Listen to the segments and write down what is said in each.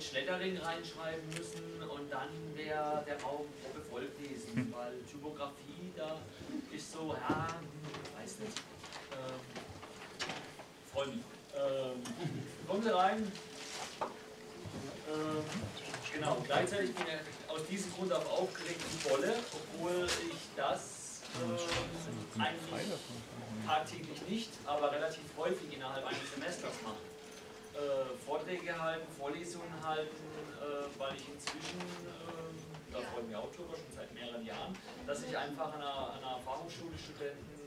Hätte Schlettering reinschreiben müssen und dann wäre der Raum voll gewesen, weil Typografie da ist so, ja, hm, weiß nicht. Ähm, Freue mich. Ähm, kommen Sie rein. Ähm, genau, gleichzeitig bin ich aus diesem Grund auch aufgeregt wie Bolle, obwohl ich das ähm, eigentlich tagtäglich nicht, aber relativ häufig innerhalb eines Semesters mache. Äh, Vorträge halten, Vorlesungen halten, äh, weil ich inzwischen, äh, da freue ich mich auch drüber, schon seit mehreren Jahren, dass ich einfach an einer, einer Fachhochschule Studenten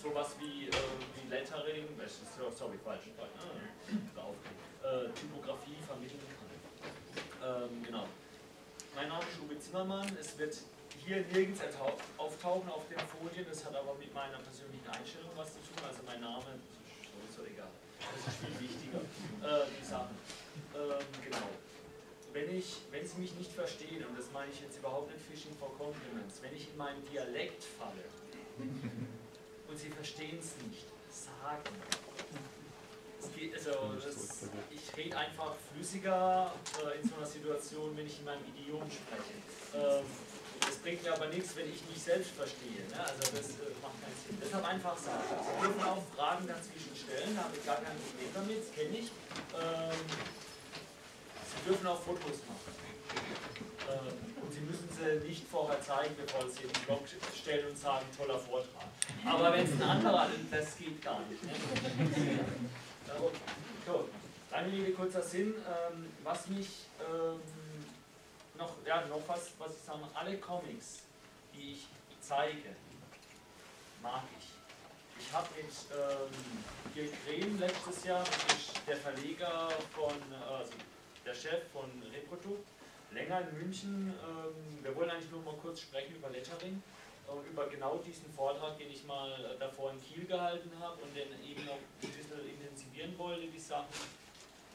sowas wie, äh, wie Lettering, sorry, falsch, drauf, äh, Typografie vermitteln kann. Ähm, genau. Mein Name ist Uwe Zimmermann, es wird hier nirgends auftauchen auf den Folien, das hat aber mit meiner persönlichen Einstellung was zu tun, also mein Name das ist viel wichtiger, äh, die Sachen. Ähm, genau. Wenn, ich, wenn Sie mich nicht verstehen, und das meine ich jetzt überhaupt nicht Fishing for Compliments, wenn ich in meinen Dialekt falle, und sie verstehen es nicht. Sagen. Es geht, also, das, ich rede einfach flüssiger äh, in so einer Situation, wenn ich in meinem Idiom spreche. Ähm, das bringt mir aber nichts, wenn ich mich selbst verstehe. Ne? Also das äh, macht keinen Sinn. Deshalb einfach sagen. Sie dürfen auch Fragen dazwischen stellen, da habe ich gar kein Problem damit, das kenne ich. Ähm, Sie dürfen auch Fotos machen. Ähm, und Sie müssen sie nicht vorher zeigen, bevor Sie in den Blog stellen und sagen, toller Vortrag. Aber wenn es ein anderer ist, das geht gar nicht. Ne? So, lange Rede, kurzer Sinn. Ähm, was mich ähm, noch, ja, noch was, was ich sage, alle Comics, die ich zeige, mag ich. Ich habe mit ähm, Gil Creme letztes Jahr, der Verleger von, also der Chef von Reprodukt, länger in München. Ähm, wir wollen eigentlich nur mal kurz sprechen über Lettering und über genau diesen Vortrag, den ich mal davor in Kiel gehalten habe und den eben noch ein bisschen intensivieren wollte, die Sachen,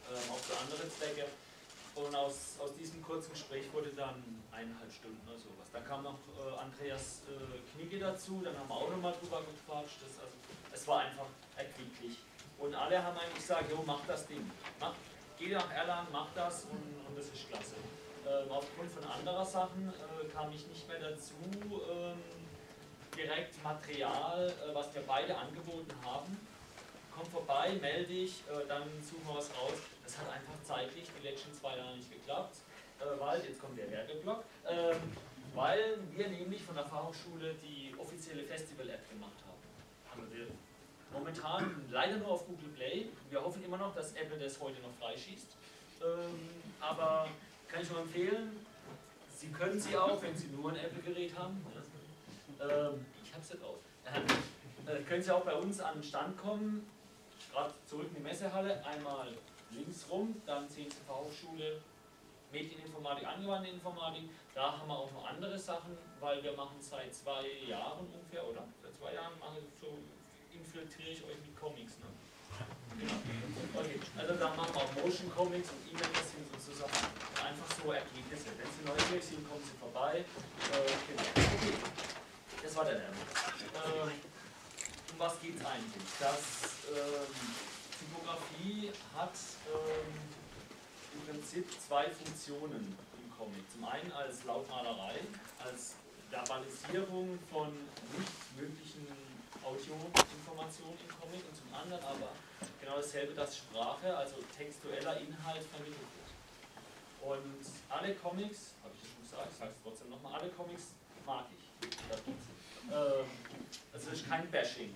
ähm, auch für andere Zwecke. Und aus, aus diesem kurzen Gespräch wurde dann eineinhalb Stunden oder sowas. Dann kam noch äh, Andreas äh, Knigge dazu, dann haben wir auch nochmal drüber gequatscht. Das, also, es war einfach erquicklich. Und alle haben eigentlich gesagt, jo, mach das Ding. Mach, geh nach Erlangen, mach das und, und das ist klasse. Ähm, aufgrund von anderer Sachen äh, kam ich nicht mehr dazu, ähm, direkt Material, äh, was wir beide angeboten haben. Komm vorbei, melde dich, äh, dann suchen wir was raus. Das hat einfach zeitlich die letzten zwei Jahre nicht geklappt, äh, weil, jetzt kommt der Werbeblock, ähm, weil wir nämlich von der Fachhochschule die offizielle Festival-App gemacht haben. haben wir momentan leider nur auf Google Play. Wir hoffen immer noch, dass Apple das heute noch freischießt. Ähm, aber kann ich nur empfehlen, Sie können sie auch, wenn Sie nur ein Apple-Gerät haben. Ähm, ich habe es ja drauf. Äh, können Sie auch bei uns an den Stand kommen, gerade zurück in die Messehalle, einmal links rum, dann sehen Sie Fachhochschule Medieninformatik, angewandte Informatik. Da haben wir auch noch andere Sachen, weil wir machen seit zwei Jahren ungefähr, oder seit zwei Jahren mache ich so, infiltriere ich euch mit Comics. Ne? Genau. Okay, also da machen wir auch Motion Comics und E-Mails sind sozusagen einfach so Ergebnisse. Wenn Sie neugierig sind, kommen Sie vorbei. Äh, genau. Okay, das war der Lärm. Äh, um was geht es eigentlich? Das ähm, Typografie hat ähm, im Prinzip zwei Funktionen im Comic. Zum einen als Lautmalerei, als Verbalisierung von nicht möglichen Audioinformationen im Comic und zum anderen aber genau dasselbe, dass Sprache, also textueller Inhalt vermittelt wird. Und alle Comics, habe ich das schon gesagt, ich sage es trotzdem nochmal, alle Comics mag ich. Ähm, also es ist kein Bashing.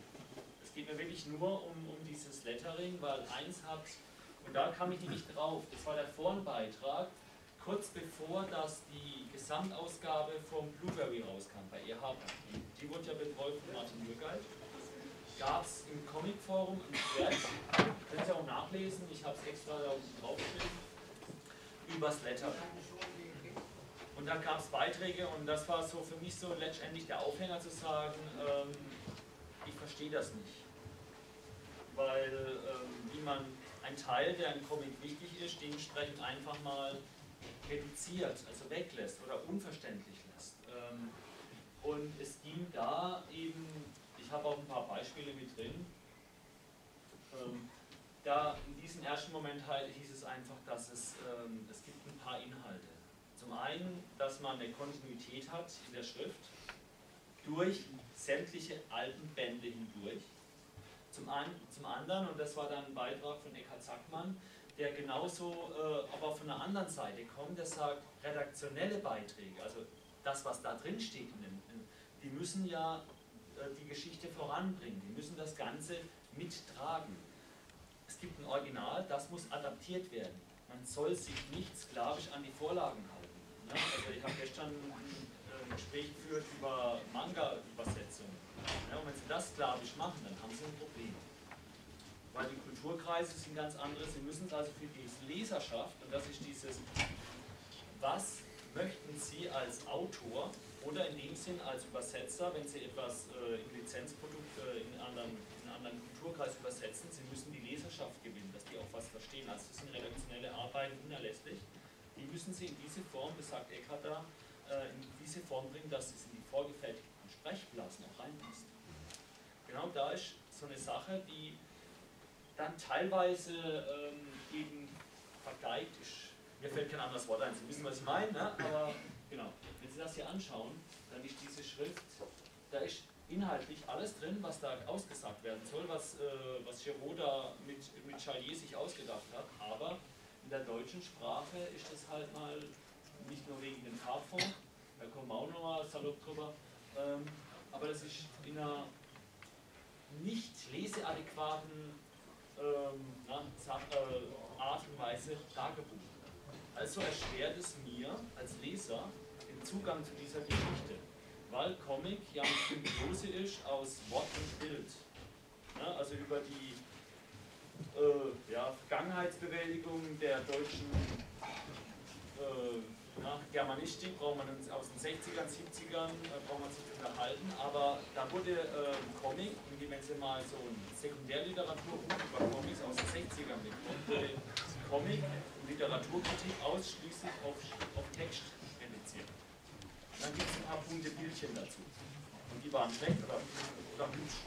Geht mir wirklich nur um, um dieses Lettering, weil eins hat, und da kam ich nicht drauf, das war der Forenbeitrag, kurz bevor dass die Gesamtausgabe vom Blueberry rauskam bei EHB. Die wurde ja betreut von Martin Mürgeit gab es im Comicforum ein Thread, könnt ihr auch nachlesen, ich habe es extra da unten draufgeschrieben, übers Letter. Und da gab es Beiträge und das war so für mich so letztendlich der Aufhänger zu sagen, ähm, ich verstehe das nicht. Weil ähm, wie man ein Teil, der im Comic wichtig ist, dementsprechend einfach mal reduziert, also weglässt oder unverständlich lässt. Ähm, und es ging da eben ich habe auch ein paar Beispiele mit drin. Ähm, da in diesem ersten Moment halt hieß es einfach, dass es, ähm, es gibt ein paar Inhalte. Zum einen, dass man eine Kontinuität hat in der Schrift durch sämtliche alten Bände hindurch. Zum, ein, zum anderen, und das war dann ein Beitrag von Eckhard Sackmann, der genauso äh, aber von der anderen Seite kommt, der sagt, redaktionelle Beiträge, also das, was da drin steht, die müssen ja äh, die Geschichte voranbringen. Die müssen das Ganze mittragen. Es gibt ein Original, das muss adaptiert werden. Man soll sich nicht sklavisch an die Vorlagen halten. Also ich habe gestern ein äh, Gespräch geführt über Manga-Übersetzungen. Und wenn Sie das sklavisch machen, dann haben Sie ein Problem. Weil die Kulturkreise sind ganz andere. Sie müssen es also für die Leserschaft, und das ist dieses, was möchten Sie als Autor oder in dem Sinn als Übersetzer, wenn Sie etwas äh, im Lizenzprodukt äh, in, anderen, in einen anderen Kulturkreis übersetzen, Sie müssen die Leserschaft gewinnen, dass die auch was verstehen. Also das sind redaktionelle Arbeiten unerlässlich. Die müssen Sie in diese Form, das sagt Eckhart da, äh, in diese Form bringen, dass es in die vorgefertigten Sprechblasen auch reinpasst. Genau da ist so eine Sache, die dann teilweise ähm, eben vergeigt ist. Mir fällt kein anderes Wort ein, Sie wissen, was ich meine, ne? aber genau. Sie das hier anschauen, dann ist diese Schrift, da ist inhaltlich alles drin, was da ausgesagt werden soll, was, äh, was Giraud da mit, mit Chalier sich ausgedacht hat, aber in der deutschen Sprache ist das halt mal nicht nur wegen dem Farbfond, da kommen wir auch nochmal salopp drüber, ähm, aber das ist in einer nicht leseadäquaten ähm, äh, Art und Weise dargeboten. Also erschwert es mir als Leser, Zugang zu dieser Geschichte, weil Comic ja eine Symbiose ist aus Wort und Bild. Ja, also über die äh, ja, Vergangenheitsbewältigung der deutschen äh, na, Germanistik braucht man aus den 60ern, 70ern äh, braucht man sich unterhalten, aber da wurde äh, Comic, und wenn Sie mal so ein Sekundärliteraturbuch über Comics aus den 60ern bekommen, wurde Comic und Literaturkritik ausschließlich auf, auf Text dann gibt es ein paar bunte Bildchen dazu. Und die waren schlecht oder, oder hübsch.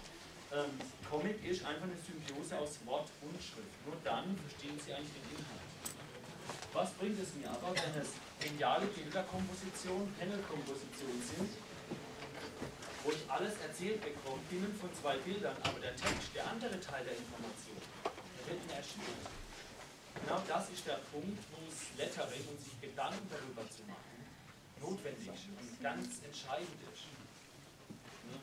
Ähm, Comic ist einfach eine Symbiose aus Wort und Schrift. Nur dann verstehen Sie eigentlich den Inhalt. Was bringt es mir aber, wenn es geniale Bilderkomposition, Panelkomposition sind, wo ich alles erzählt bekomme, binnen von zwei Bildern, aber der Text, der andere Teil der Information, der wird mir erschwert. Genau das ist der Punkt, wo es Lettering und sich Gedanken darüber zu machen notwendig und ganz entscheidend ist. Ne?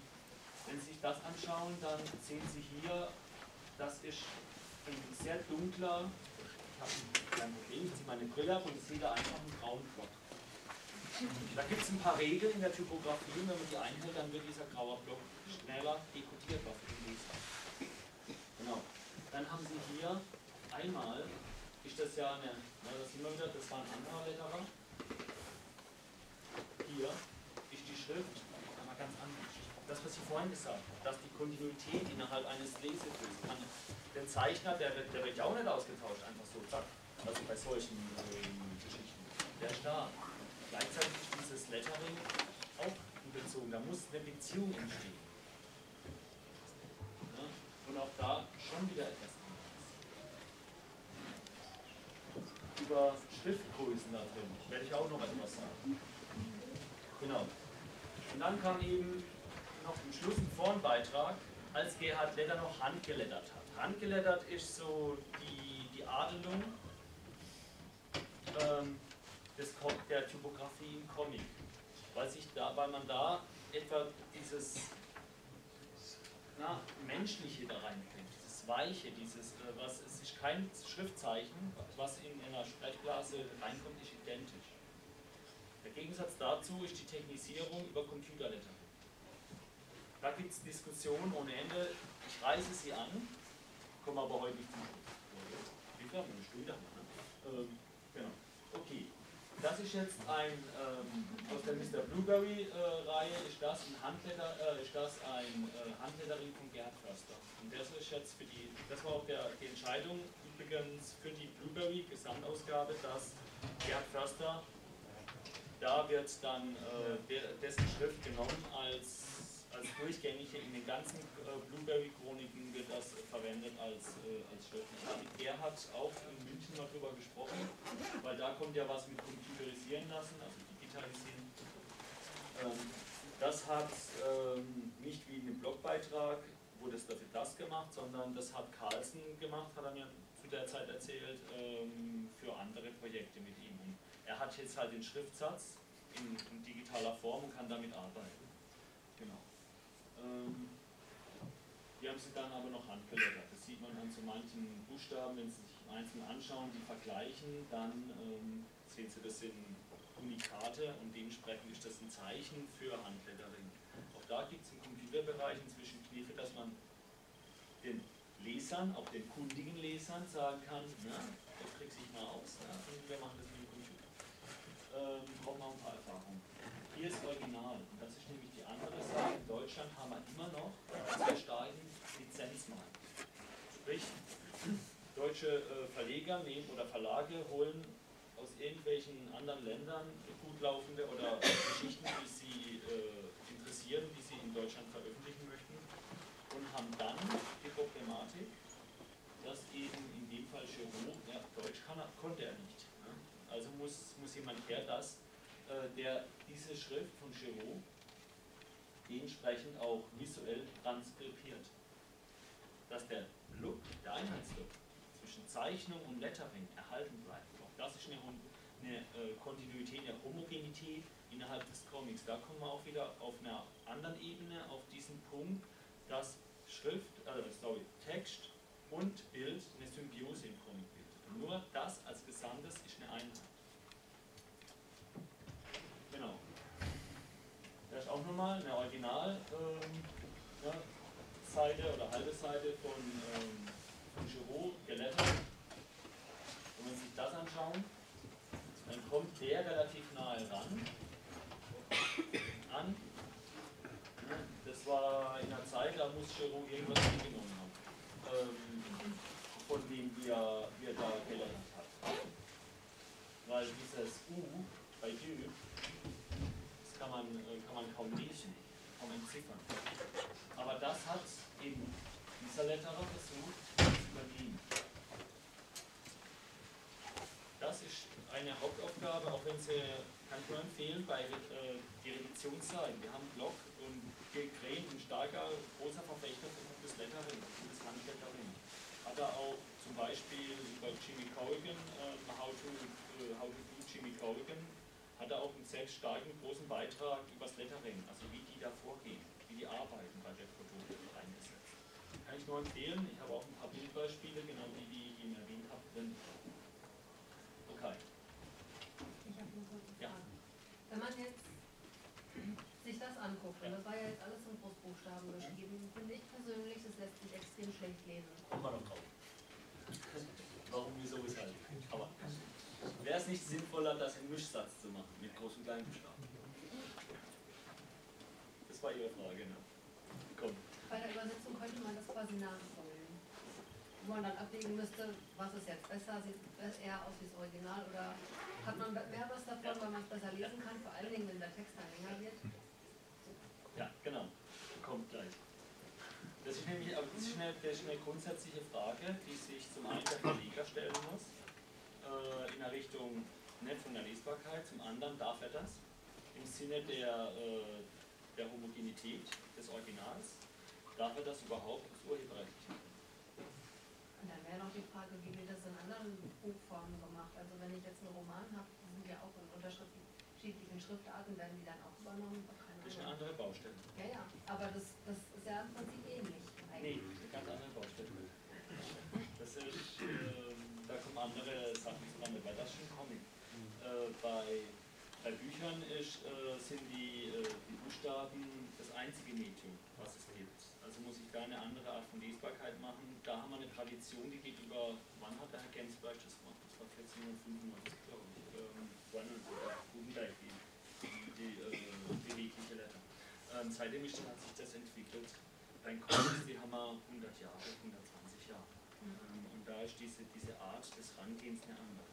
Wenn Sie sich das anschauen, dann sehen Sie hier, das ist ein sehr dunkler, habe ein Problem, ich ziehe meine Brille ab und sehe da einfach einen grauen Block. Da gibt es ein paar Regeln in der Typografie, wenn man die einhält, dann wird dieser graue Block schneller dekodierbar für den Leser. Genau. Dann haben Sie hier einmal, ist das ja eine, na, das sehen wir wieder, das war ein anderer Letterer, hier ist die Schrift. Das, was ich vorhin gesagt habe, dass die Kontinuität innerhalb eines Lesefilms kann. Der Zeichner, der der wird ja auch nicht ausgetauscht, einfach so, zack. Also bei solchen ähm, Geschichten. Der ist da. Gleichzeitig ist dieses Lettering auch bezogen. Da muss eine Beziehung entstehen. Ja? Und auch da schon wieder etwas anderes. Über Schriftgrößen da drin werde ich auch noch etwas sagen. Genau. Und dann kam eben noch im Schluss ein Vornbeitrag, als Gerhard Letter noch handgelettert hat. Handgelettert ist so die, die Adelung ähm, des, der Typografie im Comic. Weil, sich da, weil man da etwa dieses na, Menschliche da reinbringt, dieses Weiche, dieses, äh, was, es ist kein Schriftzeichen, was in einer Sprechblase reinkommt, ist identisch. Der Gegensatz dazu ist die Technisierung über Computerlettering. Da gibt es Diskussionen ohne Ende. Ich reiße sie an, komme aber heute nicht zum Schluss. Wie wir? Eine Stunde haben wir, ne? ähm, genau. Okay. Das ist jetzt ein, ähm, aus der Mr. Blueberry-Reihe, äh, ist das ein Handletter, äh, ist das ein äh, Handlettering von Gerhard Förster. Und das ist jetzt für die, das war auch der, die Entscheidung übrigens für die Blueberry Gesamtausgabe, dass Gerhard Förster, da wird dann äh, der, dessen Schrift genommen als als durchgängige in den ganzen äh, Blueberry-Chroniken wird das äh, verwendet als, äh, als Schrift. Ich habe mit Gerhard auch in München mal drüber gesprochen, weil da kommt ja was mit computerisieren lassen, also digitalisieren. Ähm, das hat ähm, nicht wie in einem Blogbeitrag, wurde es dafür das gemacht, sondern das hat Carlsen gemacht, hat er mir zu der Zeit erzählt, ähm, für andere Projekte mit ihm. Und er hat jetzt halt den Schriftsatz in, in digitaler Form und kann damit arbeiten. Genau. Ähm, die haben sie dann aber noch handgelettert. Das sieht man an so manchen Buchstaben, wenn Sie sich einzeln anschauen, die vergleichen, dann ähm, sehen Sie, das sind Unikate und dementsprechend ist das ein Zeichen für Handlettering. Auch da gibt es im Computerbereich inzwischen Kniffe, dass man den Lesern, auch den kundigen Lesern sagen kann, na, das kriegt sich mal aus, und wir machen das mit dem Computer. Ähm, braucht man ein paar Erfahrungen. Hier ist Original und das ist nämlich die andere Sache. In Deutschland haben wir immer noch sehr starken Lizenzmarkt. Sprich, deutsche Verleger nehmen oder Verlage holen aus irgendwelchen anderen Ländern gut laufende oder Geschichten, die sie äh, interessieren, die sie in Deutschland veröffentlichen möchten und haben dann die Problematik, dass eben in dem Fall Giraud, ja, Deutsch kann konnte er nicht. Ne? Also muss, muss jemand her, das äh, der diese Schrift von Giraud dementsprechend auch visuell transkribiert. Dass der Look, der Einheitslook Zeichnung und Lettering erhalten bleibt. Auch das ist eine, eine äh, Kontinuität, eine Homogenität innerhalb des Comics. Da kommen wir auch wieder auf einer anderen Ebene auf diesen Punkt, dass Schrift, äh, sorry, Text und Bild eine Symbiose im Comic bildet. nur das als Gesamtes ist eine Einheit. Genau. Da ist auch nochmal eine Original ähm, ja, Seite oder halbe Seite von, ähm, Giraud gelettert. Und wenn Sie sich das anschauen, dann kommt der relativ nahe ran. An. Das war in einer Zeit, da muss Giraud irgendwas mitgenommen haben. Ähm, von dem wir, wir da gelettert hat. Weil dieses U bei Dü kann man, äh, kann man kaum lesen, kaum entziffern. Aber das hat eben dieser Letterer versucht zu übernehmen. Das ist eine Hauptaufgabe, auch wenn sie, kann ich nur empfehlen, bei äh, die Redaktionsseiten. Wir haben Blog und Gren, ein starker, großer Verfechter gutes Handlettering. Hat er auch zum Beispiel über Jimmy Corrigan, äh, how, to, uh, how to do Jimmy Corrigan, hat er auch einen sehr starken, großen Beitrag über das Lettering, also wie die da vorgehen, wie die arbeiten bei der Produkte eingesetzt. Kann ich nur empfehlen, ich habe auch ein paar Bildbeispiele, genau die, die ich erwähnt habe, drin. Okay. Ich habe nur eine Frage. Ja. Wenn man jetzt sich das anguckt, und das war ja jetzt alles in Großbuchstaben geschrieben, finde ich persönlich, das lässt sich extrem schlecht lesen. Kommt mal noch drauf. Warum, wieso, weshalb. Aber wäre es nicht sinnvoller, das in Mischsatz zu machen, mit Groß- und Kleinbuchstaben? Das war Ihre Frage, ne? Komm. Bei der Übersetzung könnte man das quasi nachholen. Man dann abwägen müsste, was ist jetzt besser, sieht eher aus wie das Original oder hat man mehr was davon, weil man es besser lesen kann, vor allen Dingen, wenn der Text dann länger wird. Ja, genau. Kommt gleich. Das ist nämlich das ist eine, das ist eine grundsätzliche Frage, die sich zum einen der Verleger stellen muss, äh, in der Richtung nicht von der Lesbarkeit, zum anderen darf er das im Sinne der, äh, der Homogenität des Originals, darf er das überhaupt als urheberrechtlich machen? Und dann wäre noch die Frage, wie wird das in anderen Buchformen gemacht? Also wenn ich jetzt einen Roman habe, sind ja auch in unterschiedlichen Schriftarten, werden die dann auch übernommen? Keine Das ist eine andere Baustelle. Ja, ja, aber das, das ist ja im Prinzip ähnlich. Nee, eigentlich. eine ganz andere Baustelle. Das ist, ähm, da kommen andere Sachen zusammen, weil das ist ein Comic. Äh, bei, bei Büchern ist, äh, sind die, äh, die Buchstaben das einzige Medium, was es gibt. Also muss ich da eine andere Art von Lesbarkeit machen. Da haben wir eine Tradition, die geht über, wann hat der Herr Gensberg das gemacht? Das war 1495, glaube ich. Ähm, wann Gutenberg, die, die, äh, bewegliche Letter. Ähm, seitdem ist, hat sich das entwickelt. Bei den Comics, die haben wir 100 Jahre, 120 Jahre. Ähm, und da ist diese, diese Art des Rangehens eine andere.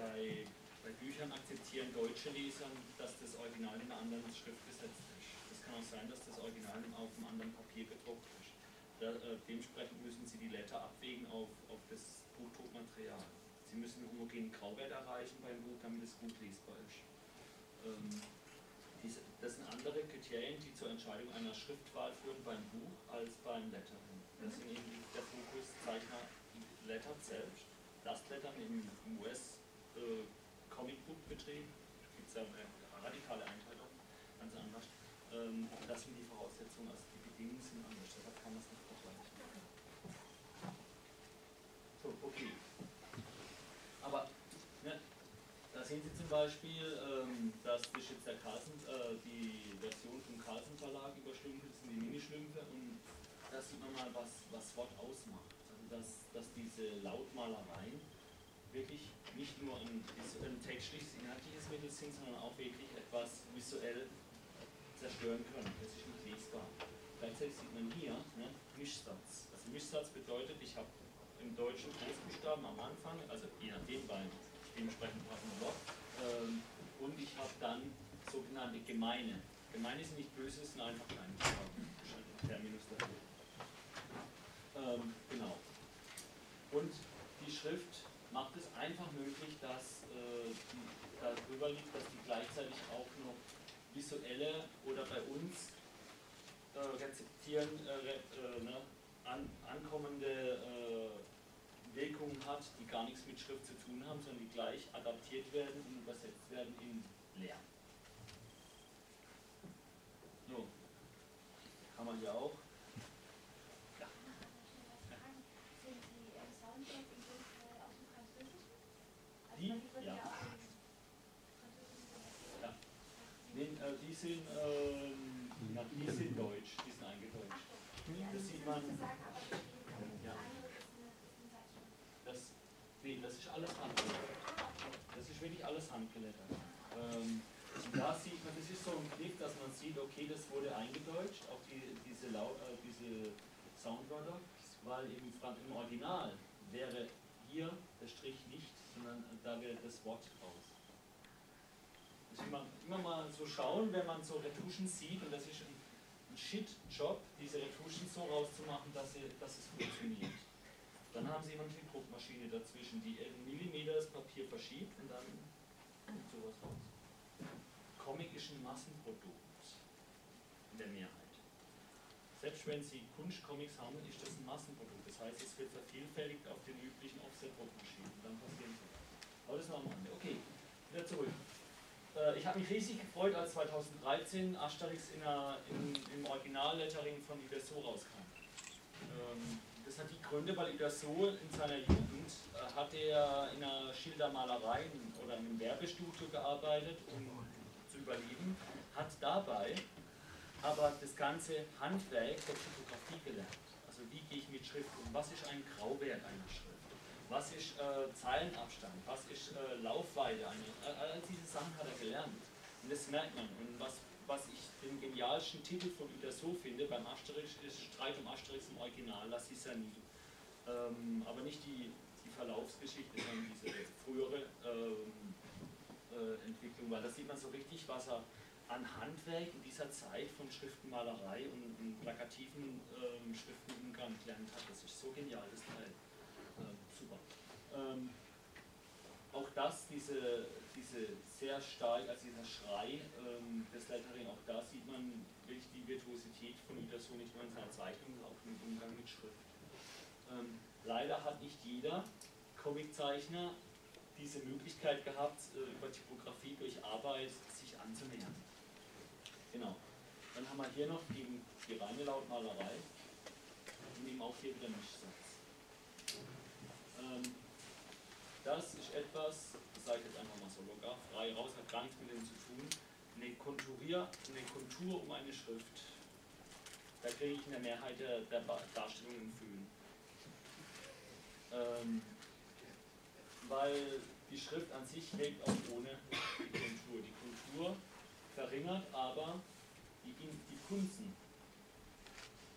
Bei, bei Büchern akzeptieren deutsche Leser, dass das Original in einer anderen Schrift gesetzt ist. Kann auch sein, dass das Original auf einem anderen Papier gedruckt ist. Da, äh, dementsprechend müssen Sie die Letter abwägen auf, auf das Buchdruckmaterial. Sie müssen einen homogenen Grauwert erreichen beim Buch, damit es gut lesbar ist. Ähm, diese, das sind andere Kriterien, die zur Entscheidung einer Schriftwahl führen beim Buch als beim Lettering. Das sind eben der Fokus Zeichner lettert selbst. Das Lettern im, im US äh, gibt es ja eine radikale anders. Ähm, das sind die Voraussetzungen, also die Bedingungen sind anders, deshalb kann man es nicht vergleichen. So, okay. Aber ne, da sehen Sie zum Beispiel, ähm, dass das jetzt der Carlsen, äh, die Version vom Carlsen Verlag überschlümpft, das sind die Minischlümpfe und da sieht man mal, was, was Wort ausmacht. Also dass, dass diese Lautmalereien wirklich nicht nur ein, ein textliches, inhaltliches Mittel sind, sondern auch wirklich etwas visuell zerstören können. Das ist nicht lesbar. Gleichzeitig sieht man hier ne, Mischsatz. Also Mischsatz bedeutet, ich habe im Deutschen Großbuchstaben am Anfang, also je nachdem bei dementsprechend passenden Wort, ähm, und ich habe dann sogenannte Gemeine. Gemeine sind nicht böse, sind einfach kleine Terminus dafür. Ähm, genau. Und die Schrift macht es einfach möglich, dass äh, darüber liegt, dass die gleichzeitig auch visuelle oder bei uns äh, rezeptieren, äh, äh, ne, an, ankommende äh, Wirkungen hat, die gar nichts mit Schrift zu tun haben, sondern die gleich adaptiert werden und übersetzt werden in Lärm. So, kann man hier auch. Ja. Sind die äh, Soundtracks im Buch äh, aus dem Französischen? Also Die? man wird Ja. ja auch im Französischen übersetzt. Ja. Nee, äh, die sind, ähm, die sind deutsch, die sind eingedeutscht. Das sieht man. Ja. Das, das ist alles handgelettert. Das ist wirklich alles handgelettert. Ähm, da sieht man, das ist so ein Kniff, dass man sieht, okay, das wurde eingedeutscht, auch die, diese, äh, diese Soundwörter, weil im, im Original wäre hier der Strich nicht, sondern da wäre das Wort raus. Man immer mal so schauen, wenn man so Retuschen sieht, und das ist ein, ein Shit-Job, diese Retuschen so rauszumachen, dass, sie, dass es funktioniert. Dann haben sie immer die Druckmaschine dazwischen, die einen Millimeter das Papier verschiebt und dann kommt sowas raus. Comic ist ein Massenprodukt in der Mehrheit. Selbst wenn Sie Kunstcomics haben, ist das ein Massenprodukt. Das heißt, es wird vervielfältigt auf den üblichen Offset-Druckmaschinen. Dann passieren so. Aber das am Rande. Okay, wieder zurück. Äh, ich habe mich riesig gefreut, als 2013 Asterix in der, in, im Original-Lettering von Uderso rauskam. Ähm, das hat die Gründe, weil Uderso in seiner Jugend äh, hat er in einer Schildermalerei oder in einem Werbestudio gearbeitet, um zu überleben, hat dabei aber das ganze Handwerk der Typografie gelernt. Also wie gehe ich mit Schrift um? Was ist ein Grauwert einer Schrift? Was ist äh, Zeilenabstand? Was ist äh, Laufweite? All, diese Sachen hat er gelernt. Und das merkt man. Und was, was ich den genialsten Titel von Uderso finde beim Asterix ist Streit um Asterix im Original, La Cisanie. Ähm, aber nicht die, die Verlaufsgeschichte, sondern diese frühere ähm, äh, Entwicklung, weil da sieht man so richtig, was er an Handwerk in dieser Zeit von Schriftenmalerei und, und plakativen ähm, Schriftenumgang gelernt hat. Das ist so genial, das Teil. Ähm, auch das, diese, diese sehr stark, also dieser Schrei ähm, des Lettering, auch da sieht man wirklich die Virtuosität von Uderso nicht nur in seiner Zeichnung, sondern auch im Umgang mit Schrift. Ähm, leider hat nicht jeder Comiczeichner diese Möglichkeit gehabt, äh, über Typografie durch Arbeit sich anzunähern. Genau. Dann haben wir hier noch die, die reine Lautmalerei und eben auch hier wieder Mischsatz. Ähm, das ist etwas, das sage ich jetzt einfach mal so locker, frei raus, hat gar nichts mit dem zu tun. Eine, Konturier, eine Kontur um eine Schrift. Da kriege ich in der Mehrheit der, der Darstellungen Föhn. Ähm, weil die Schrift an sich wirkt auch ohne die Kontur. Die Kontur verringert aber die, die Kunzen,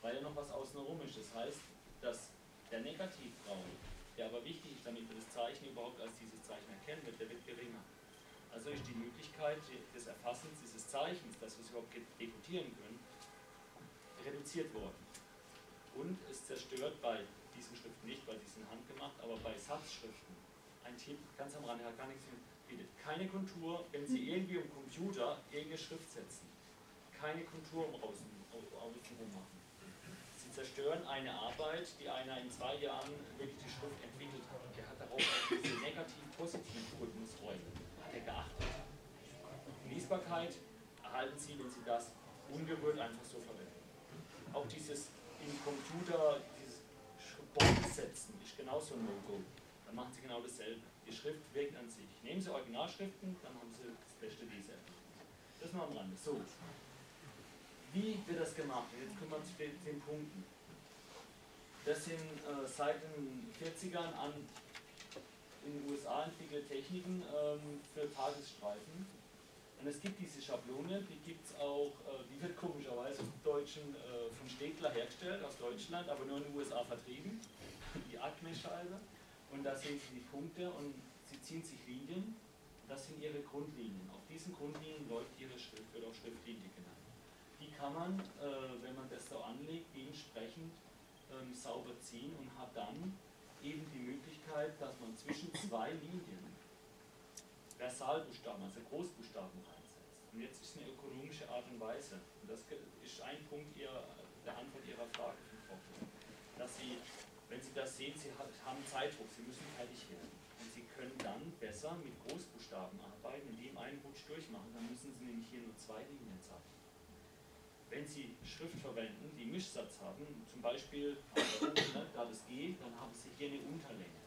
weil ja noch was außenrum ist. Das heißt, dass der Negativraum, der aber wichtig ist, damit wir das Zeichen überhaupt als dieses Zeichen erkennen wird, der wird geringer. Also ist die Möglichkeit des Erfassens dieses Zeichens, dass wir es überhaupt dekodieren können, reduziert worden. Und es zerstört bei diesen Schriften nicht, bei diesen handgemacht, aber bei Satzschriften ein Tipp ganz am Rande, hat gar nichts mit, keine Kontur, wenn Sie irgendwie im Computer irgendeine Schrift setzen. Keine Kontur um außen, außen machen. Zerstören eine Arbeit, die einer in zwei Jahren wirklich die Schrift entwickelt hat. Der hat darauf diese negativ-positiv-Rhythmusräume geachtet. Lesbarkeit erhalten Sie, wenn Sie das ungerührt einfach so verwenden. Auch dieses im Computer, dieses Bond setzen, ist genauso ein No-Go dann machen Sie genau dasselbe. Die Schrift wirkt an sich. Nehmen Sie Originalschriften, dann haben Sie das beste Leser. Das nur am Rande. So. Wie wird das gemacht? Jetzt kommen wir zu den, Punkten. Das sind äh, seit den 40ern an in den USA entwickelte Techniken ähm, für Tagesstreifen. Und es gibt diese Schablone, die gibt es auch, äh, die wird komischerweise vom Deutschen, äh, von Stegler hergestellt, aus Deutschland, aber nur in den USA vertrieben. Die Acme-Scheibe. Und da sehen Sie die Punkte und Sie ziehen sich Linien. Das sind Ihre Grundlinien. Auf diesen Grundlinien läuft Ihre Schrift, wird auch Schriftlinie genannt. Die kann man, äh, wenn man das so anlegt, dementsprechend ähm, sauber ziehen und hat dann eben die Möglichkeit, dass man zwischen zwei Linien Versalbuchstaben, also Großbuchstaben reinsetzt. Und jetzt ist eine ökonomische Art und Weise. Und das ist ein Punkt ihrer, der Antwort Ihrer Frage, dass Sie wenn Sie das sehen, Sie haben Zeitdruck, Sie müssen fertig werden. Und Sie können dann besser mit Großbuchstaben arbeiten, indem einen Rutsch durchmachen. Dann müssen Sie nämlich hier nur zwei Linien zeichnen. Wenn Sie Schrift verwenden, die Mischsatz haben, zum Beispiel ne, da das G, dann haben Sie hier eine Unterlänge.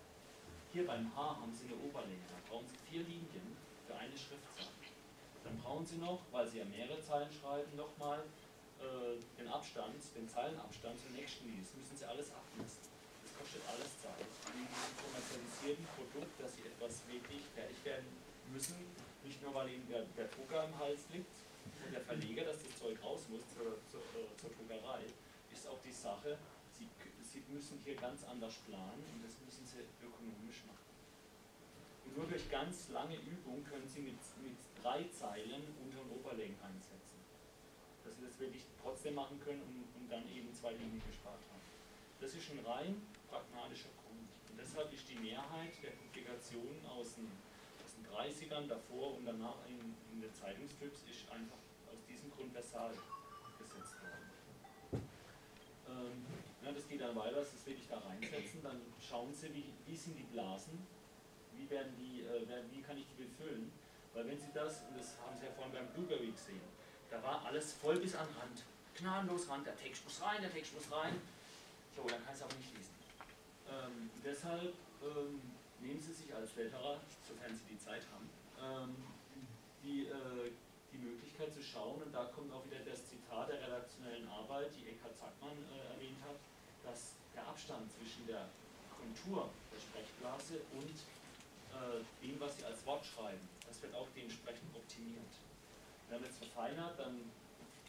Hier beim H haben Sie eine Oberlänge. Da brauchen Sie vier Linien für eine Schriftzahl. Dann brauchen Sie noch, weil Sie ja mehrere Zeilen schreiben, nochmal äh, den Abstand, den Zeilenabstand zur nächsten Linie. Das müssen Sie alles abmessen kostet alles Zeit. In diesem kommerzialisierten Produkt, dass sie etwas wirklich fertig werden müssen, nicht nur weil ihnen der, der Drucker im Hals liegt und der Verleger, dass das Zeug raus muss zur, zur, äh, zur Druckerei, ist auch die Sache, sie, sie müssen hier ganz anders planen und das müssen sie ökonomisch machen. Und nur durch ganz lange Übung können sie mit, mit drei Zeilen Unter- und Oberlängen einsetzen. Dass sie das wirklich trotzdem machen können und, und dann eben zwei Linien gespart haben. Das ist ein rein pragmatischer Grund. Und deshalb ist die Mehrheit der Publikationen aus den 30ern, davor und danach in, in den Zeitungstyps ist einfach aus diesem Grund Versal gesetzt worden. Ähm, ja, das geht dann weiter, das will ich da reinsetzen, dann schauen Sie, wie, wie sind die Blasen, wie, werden die, äh, wie kann ich die befüllen, weil wenn Sie das, und das haben Sie ja vorhin beim Blueberry gesehen, da war alles voll bis an Rand, gnadenlos Rand, der Text muss rein, der Text muss rein, so, dann kann es aber nicht lesen. Ähm, deshalb ähm, nehmen Sie sich als Letterer, sofern Sie die Zeit haben, ähm, die, äh, die Möglichkeit zu schauen, und da kommt auch wieder das Zitat der redaktionellen Arbeit, die Eckhard Zackmann äh, erwähnt hat, dass der Abstand zwischen der Kontur der Sprechblase und äh, dem, was Sie als Wort schreiben, das wird auch dementsprechend optimiert. wenn man es verfeinert, dann,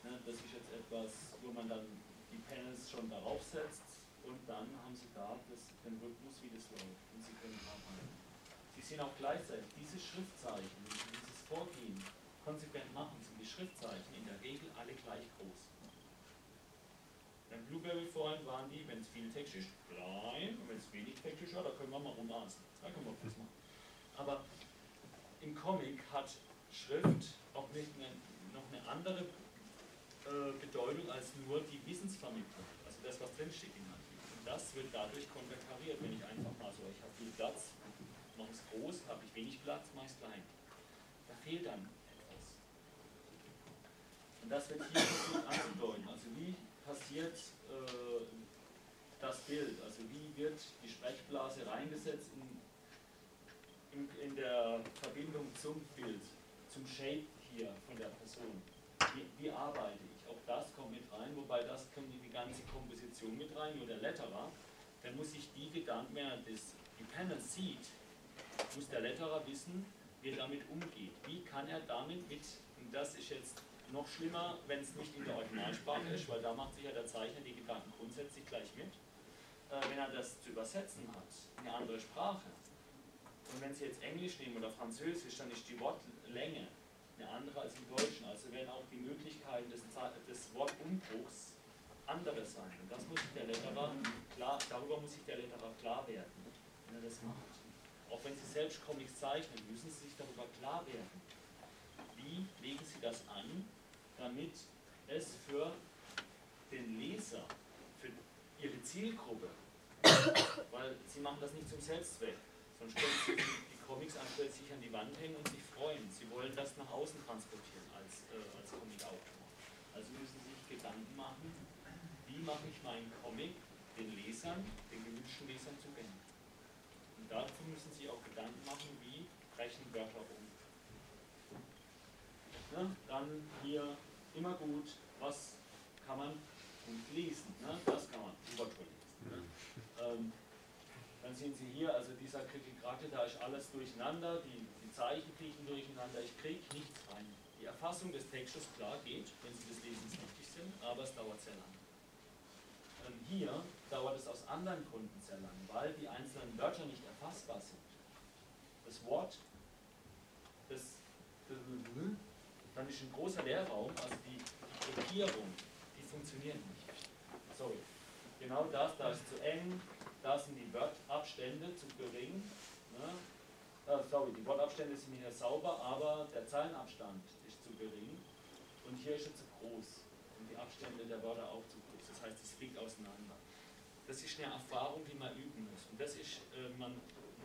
ne, das ist jetzt etwas, wo man dann die Panels schon darauf setzt und dann haben Sie da das, den Rhythmus, wie das läuft und Sie können arbeiten. Sie sehen auch gleichzeitig, diese Schriftzeichen, dieses Vorgehen konsequent machen, sind die Schriftzeichen in der Regel alle gleich groß. Beim Blueberry vorhin waren die, wenn es viel Text ist, klein und wenn es wenig Text ist, ja, da können wir mal rumaßen. Da können wir was machen. Aber im Comic hat Schrift auch nicht eine, noch eine andere äh, Bedeutung als nur die Wissensvermittlung, also das, was drinsteht in. Und das wird dadurch konterkariert, wenn ich einfach mal so, ich habe viel Platz, mache es groß, habe ich wenig Platz, mache es klein. Da fehlt dann etwas. Und das wird hier versucht anzudeuten. Also wie passiert äh, das Bild? Also wie wird die Sprechblase reingesetzt in, in, in der Verbindung zum Bild, zum Shape hier von der Person? Wie, wie, arbeite ich? Auch das kommt mit rein, wobei das in die ganze Komposition mit rein, nur der Letterer. Dann muss ich die Gedanken, wenn er das, die sieht, muss der Letterer wissen, wie er damit umgeht. Wie kann er damit mit, und das ist jetzt noch schlimmer, wenn es nicht in der Originalsprache ist, weil da macht sich ja der Zeichner die Gedanken grundsätzlich gleich mit. Äh, wenn er das zu übersetzen hat, in eine andere Sprache. Und wenn Sie jetzt Englisch nehmen oder Französisch, dann ist die Wortlänge eine andere als im Deutschen. Also werden auch die Möglichkeiten des, des Wortumbruchs andere sein. Und das muss sich der Letterer klar, darüber muss sich der Letterer klar werden, wenn er das macht. Auch wenn Sie selbst Comics zeichnen, müssen Sie sich darüber klar werden. Wie legen Sie das an, damit es für den Leser, für Ihre Zielgruppe, weil Sie machen das nicht zum Selbstzweck, sonst können Sie die Comics anstelle sich an die Wand hängen und sich freuen. Sie wollen das nach außen transportieren als, äh, als Comic-Autor. Also müssen Sie sich Gedanken machen, wie mache ich meinen Comic den Lesern, den gewünschten Lesern zugänglich. Und dazu müssen Sie auch Gedanken machen, wie brechen Wörter um. Ne? Dann hier immer gut, was kann man gut lesen. Ne? Das kann man super lesen. Ne? Ähm, dann sehen Sie hier, also dieser Kritikrate, da ist alles durcheinander, die, die Zeichen kriechen durcheinander, ich kriege nichts rein. Die Erfassung des Textes, klar, geht, wenn Sie des Lesens wichtig sind, aber es dauert sehr lang. Ähm, hier dauert es aus anderen Gründen sehr lang, weil die einzelnen Wörter nicht erfassbar sind. Das Wort, das, dann ist ein großer Leerraum, also die, die Kodierung, die funktioniert nicht. Sorry. Genau das, da ist zu eng, da sind die Wortabstände zu gering. Ne? Uh, sorry, die Wortabstände sind hier sauber, aber der Zeilenabstand ist zu gering. Und hier ist er zu groß. Und die Abstände der Wörter auch zu groß. Das heißt, es fliegt auseinander. Das ist eine Erfahrung, die man üben muss. Und das ist, äh, man,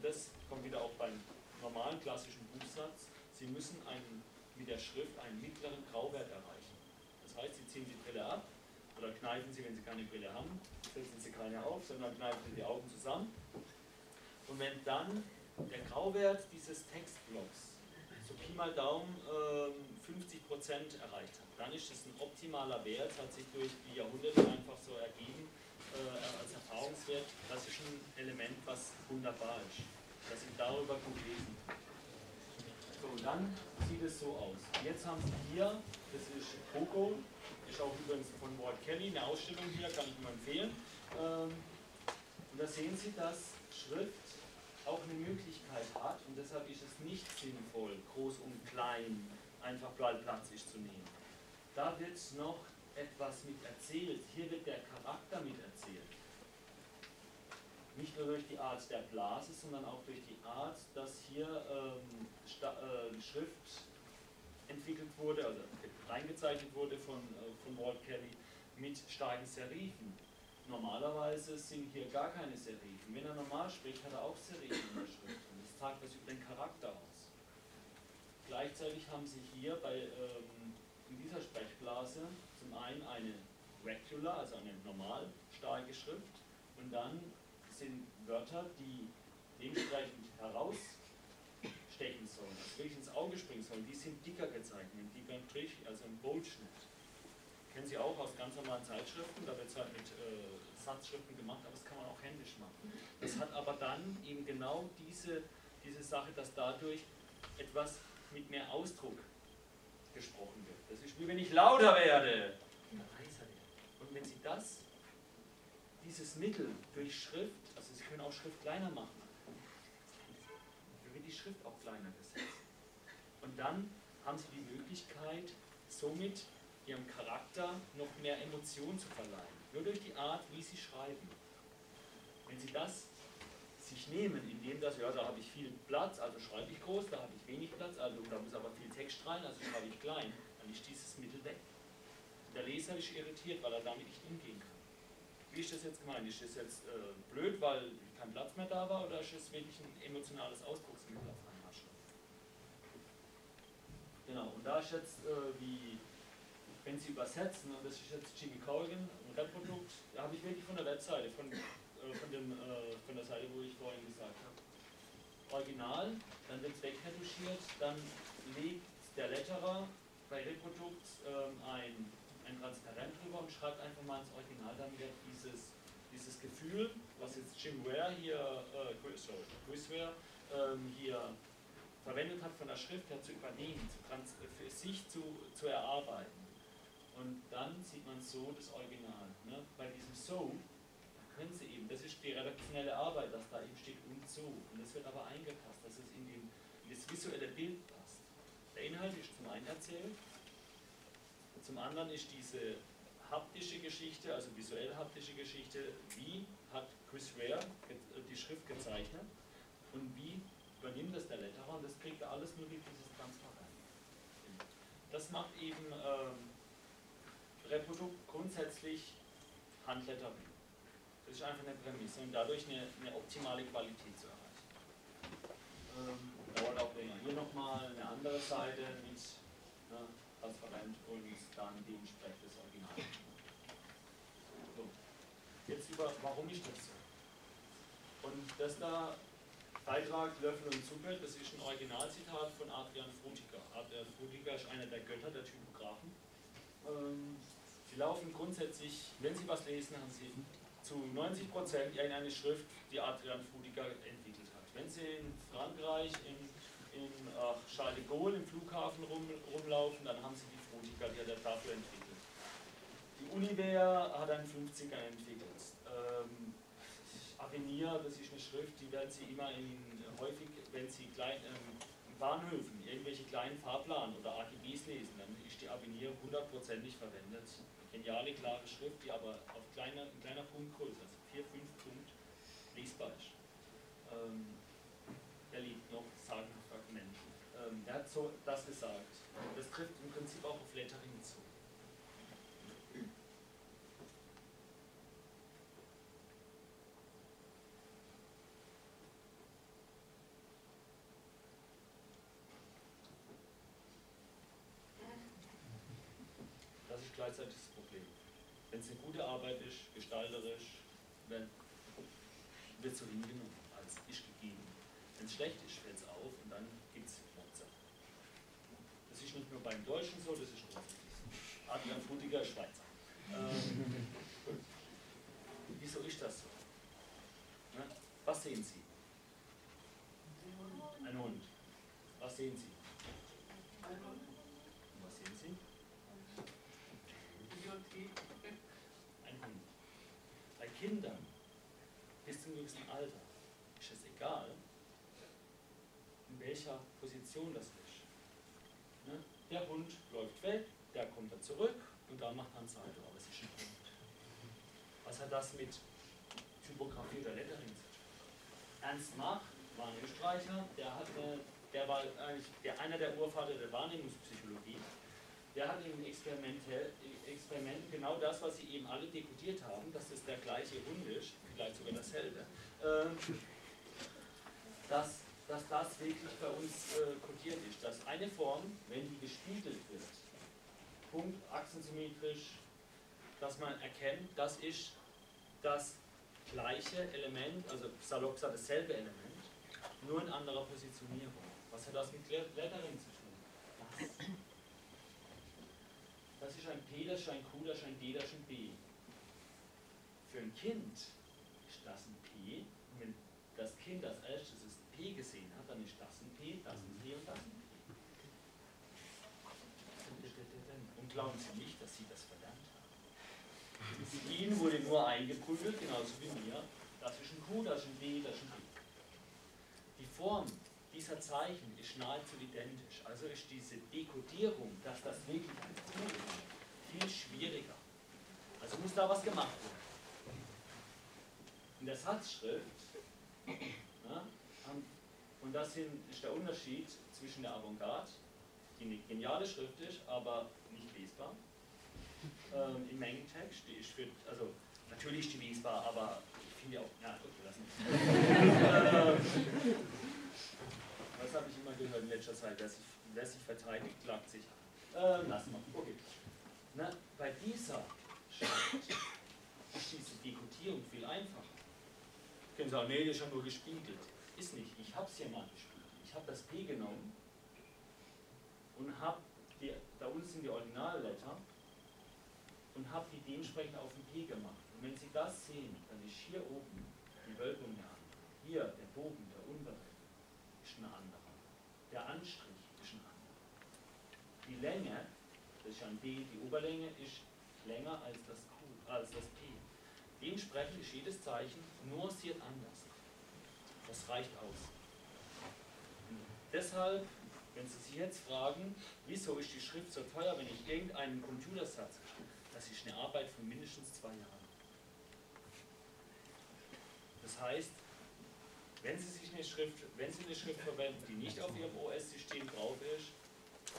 das kommt wieder auch beim normalen klassischen Buchsatz. Sie müssen einen mit der Schrift einen mittleren Grauwert erreichen. Das heißt, Sie ziehen die Brille ab oder kneifen Sie, wenn Sie keine Brille haben, setzen Sie keine auf, sondern kneifen Sie die Augen zusammen. Und wenn dann der Grauwert dieses Textblocks so Pi mal Daumen äh, 50% erreicht hat, dann ist das ein optimaler Wert, hat sich durch die Jahrhunderte einfach so ergeben äh, als Erfahrungswert. Das ist ein Element, was wunderbar ist, dass Sie darüber gut lesen so, dann sieht es so aus. Jetzt haben Sie hier, das ist Coco, ist auch übrigens von Ward Kelly, eine Ausstellung hier, kann ich nur empfehlen. Ähm, und da sehen Sie, dass Schrift auch eine Möglichkeit hat und deshalb ist es nicht sinnvoll, groß und klein einfach platzig zu nehmen. Da wird noch etwas mit erzählt. Hier wird der Charakter mit erzählt. Nicht nur durch die Art der Blase, sondern auch durch die Art, dass hier ähm, äh, Schrift entwickelt wurde, also reingezeichnet wurde von, äh, von Walt Kelly mit starken Serifen. Normalerweise sind hier gar keine Serifen. Wenn er normal spricht, hat er auch Serifen in der Schrift. Und das sagt was über den Charakter aus. Gleichzeitig haben Sie hier bei, ähm, in dieser Sprechblase zum einen eine Regular, also eine normal starke Schrift, und dann sind Wörter, die dementsprechend herausstechen sollen, also wirklich ins Auge springen sollen, die sind dicker gezeichnet, im dickeren Strich, also im Boldschnitt. Kennen Sie auch aus ganz normalen Zeitschriften, da wird es halt mit äh, Satzschriften gemacht, aber das kann man auch händisch machen. Das hat aber dann eben genau diese, diese Sache, dass dadurch etwas mit mehr Ausdruck gesprochen wird. Das ist wie wenn ich lauter werde oder leiser werde. Und wenn Sie das, dieses Mittel durch Schrift, also Sie können auch Schrift kleiner machen, dann wird die Schrift auch kleiner gesetzt. Und dann haben Sie die Möglichkeit, somit Ihrem Charakter noch mehr Emotion zu verleihen. Nur durch die Art, wie Sie schreiben. Wenn Sie das sich nehmen, indem das, ja, da habe ich viel Platz, also schreibe ich groß, da habe ich wenig Platz, also da muss aber viel Text rein, also schreibe ich klein, dann ist dieses Mittel weg. Der Leser ist irritiert, weil er damit nicht umgehen kann. Wie ist das jetzt gemeint? Ist das jetzt äh, blöd, weil kein Platz mehr da war, oder ist das wirklich ein emotionales Ausdrucksmittel auf schon? Genau, und da ist jetzt, äh, wie, wenn Sie übersetzen, und das ist jetzt Jimmy Corrigan, ein Reprodukt, da habe ich wirklich von der Webseite, von äh, von, dem, äh, von der Seite, wo ich vorhin gesagt habe. Original, dann wird es wegretuschiert, dann legt der Letterer bei Reprodukt ähm, ein, ein Transparent drüber und schreibt einfach mal ins Original, dann wird dieses, dieses Gefühl, was jetzt Jim Ware hier, äh, sorry, Chris Ware, ähm, hier verwendet hat von der Schrift her zu übernehmen, zu trans für sich zu, zu erarbeiten. Und dann sieht man so das Original. Ne? Bei diesem So können Sie eben, das ist die redaktionelle Arbeit, dass da eben steht und so. Und das wird aber eingepasst, dass es in, den, in das visuelle Bild passt. Der Inhalt ist zum einen erzählt, zum anderen ist diese haptische Geschichte, also visuell haptische Geschichte, wie hat Chris Ware die Schrift gezeichnet und wie übernimmt das der Letterer und das kriegt er alles nur durch dieses Transparent. Das macht eben ähm, Reprodukt grundsätzlich Handlettering. Das ist einfach eine Prämisse und dadurch eine, eine optimale Qualität zu erreichen. Ähm, dauert auch. Hier nochmal eine andere Seite mit ne, transparent und dann dementsprechend das Original. So. Jetzt über, warum ist das so? Und das da Beitrag Löffel und Suppe, das ist ein Originalzitat von Adrian Frutiger. Adrian Frutiger ist einer der Götter der Typografen. Ähm, sie laufen grundsätzlich, wenn Sie was lesen, haben Sie zu 90 Prozent irgendeine Schrift, die Adrian Fudiger entwickelt hat. Wenn Sie in Frankreich, in, in ach, Charles de Gaulle im Flughafen rum, rumlaufen, dann haben Sie die Fudiger, die hat er dafür entwickelt. Die Univer hat einen 50er entwickelt. Ähm, Avenir, das ist eine Schrift, die werden Sie immer in, häufig, wenn Sie klein, ähm, in Bahnhöfen irgendwelche kleinen Fahrplan oder AGBs lesen, dann ist die Avenir hundertprozentig verwendet geniale, klare Schrift, die aber auf kleiner, ein kleiner Punkt größer, also 4, 5 Punkt lesbar ist. Ähm, er liebt noch Sagenfragmente. Ähm, er hat so das gesagt. Das trifft im Prinzip auch auf Lettering zu. Das ist gleichzeitig das Problem. Wenn es eine gute Arbeit ist, gestalterisch, wird so hingenommen, als ist gegeben. Wenn es schlecht ist, fällt es auf und dann gibt es Mozart. Das ist nicht nur beim Deutschen so, das ist grundsätzlich so. Adrian Frutiger, Schweizer. Ähm, wieso ist das so? Ne? Was sehen Sie? Ein Hund. Was sehen Sie? Und was sehen Sie? Ein Hund. Bei Kindern gewissen Alter ist es egal, in welcher Position das ist. Ne? Der Hund läuft weg, der kommt dann zurück und da macht man Salto, aber es ist ein Hund. Was hat das mit Typografie oder Lettering zu tun? Ernst Mach war ein Österreicher, der, hat eine, der war eigentlich der, einer der Urvater der Wahrnehmungspsychologie. Der hat in Experimenten genau das, was sie eben alle dekodiert haben, dass es der gleiche Hund ist, vielleicht sogar dasselbe, äh, dass, dass das wirklich bei uns äh, kodiert ist. Dass eine Form, wenn die gespiegelt wird, Punkt, achsensymmetrisch, dass man erkennt, das ist das gleiche Element, also salopp dasselbe Element, nur in anderer Positionierung. Was hat das mit Lettering zu tun? Das. Das ist ein P, das ist ein Q, das ist ein D, das ist ein B. Für ein Kind ist das ein P. Und wenn das Kind als erstes das P gesehen hat, dann ist das ein P, das ein P und das ein P. glauben Sie nicht, dass Sie das verlernt haben. Ihnen wurde nur eingeprügelt, genauso wie mir. Das ist ein Q, das ist ein D, das ist ein D. Die Form dieser Zeichen ist nahezu identisch. Also ist diese Dekodierung, dass das wirklich ein Q ist, viel schwieriger. Also muss da was gemacht werden. In der Satzschrift, ja, und das ist der Unterschied zwischen der Avantgarde, die eine geniale Schrift ist, aber nicht lesbar, ähm, im Mengentext, die ist für, also natürlich ist die lesbar, aber ich finde auch, ja gut, wir lassen Was habe ich immer gehört in letzter Zeit, wer sich, wer sich verteidigt, klagt sich. Ähm, lassen wir, okay. Na, bei dieser Schrift ist diese Dekodierung viel einfacher. Sie können sagen, nee, das ist ja nur gespiegelt. Ist nicht, ich habe es ja mal gespiegelt. Ich habe das P genommen und habe, da unten sind die Originalletter, und habe die dementsprechend auf dem P gemacht. Und wenn Sie das sehen, dann ist hier oben die Wölbung der andere. Hier der Bogen, der untere, ist ein anderer. Der Anstrich ist ein anderer. Die Länge, das ist ein B, die Oberlänge ist länger als das, Q, als das P. Dementsprechend ist jedes Zeichen nuanciert anders. Das reicht aus. Deshalb wenn Sie sich jetzt fragen, wieso ist die Schrift so teuer, wenn ich irgendeinen Computersatz habe, das ist eine Arbeit von mindestens zwei Jahren. Das heißt, wenn Sie sich eine Schrift, wenn Sie eine Schrift verwenden, die nicht auf Ihrem OS-System drauf ist,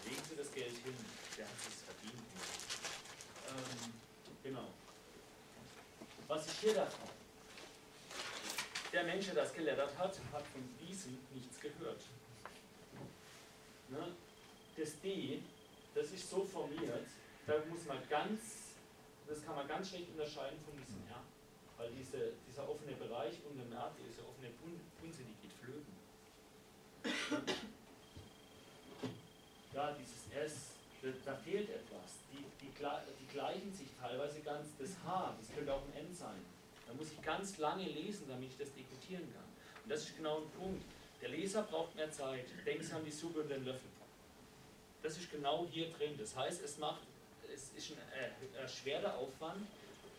legen Sie das Geld hin. Der hat es verdient. Ähm, genau. Was ist hier Fall? Der Mensch, der das gelettert hat, hat von diesem nichts gehört. Ne? Das D, das ist so formiert, da muss man ganz, das kann man ganz schlecht unterscheiden von diesem R. Weil diese, dieser offene Bereich unter dem R, diese offene Punze, die geht flöten. Ja, dieses S, da, da fehlt etwas. Die, die gleichen sich teilweise ganz. Das H, das könnte auch ein N sein. Da muss ich ganz lange lesen, damit ich das dekodieren kann. Und das ist genau ein Punkt. Der Leser braucht mehr Zeit. Denkst an die Suppe und den Löffel. Das ist genau hier drin. Das heißt, es macht, es ist ein erschwerter Aufwand,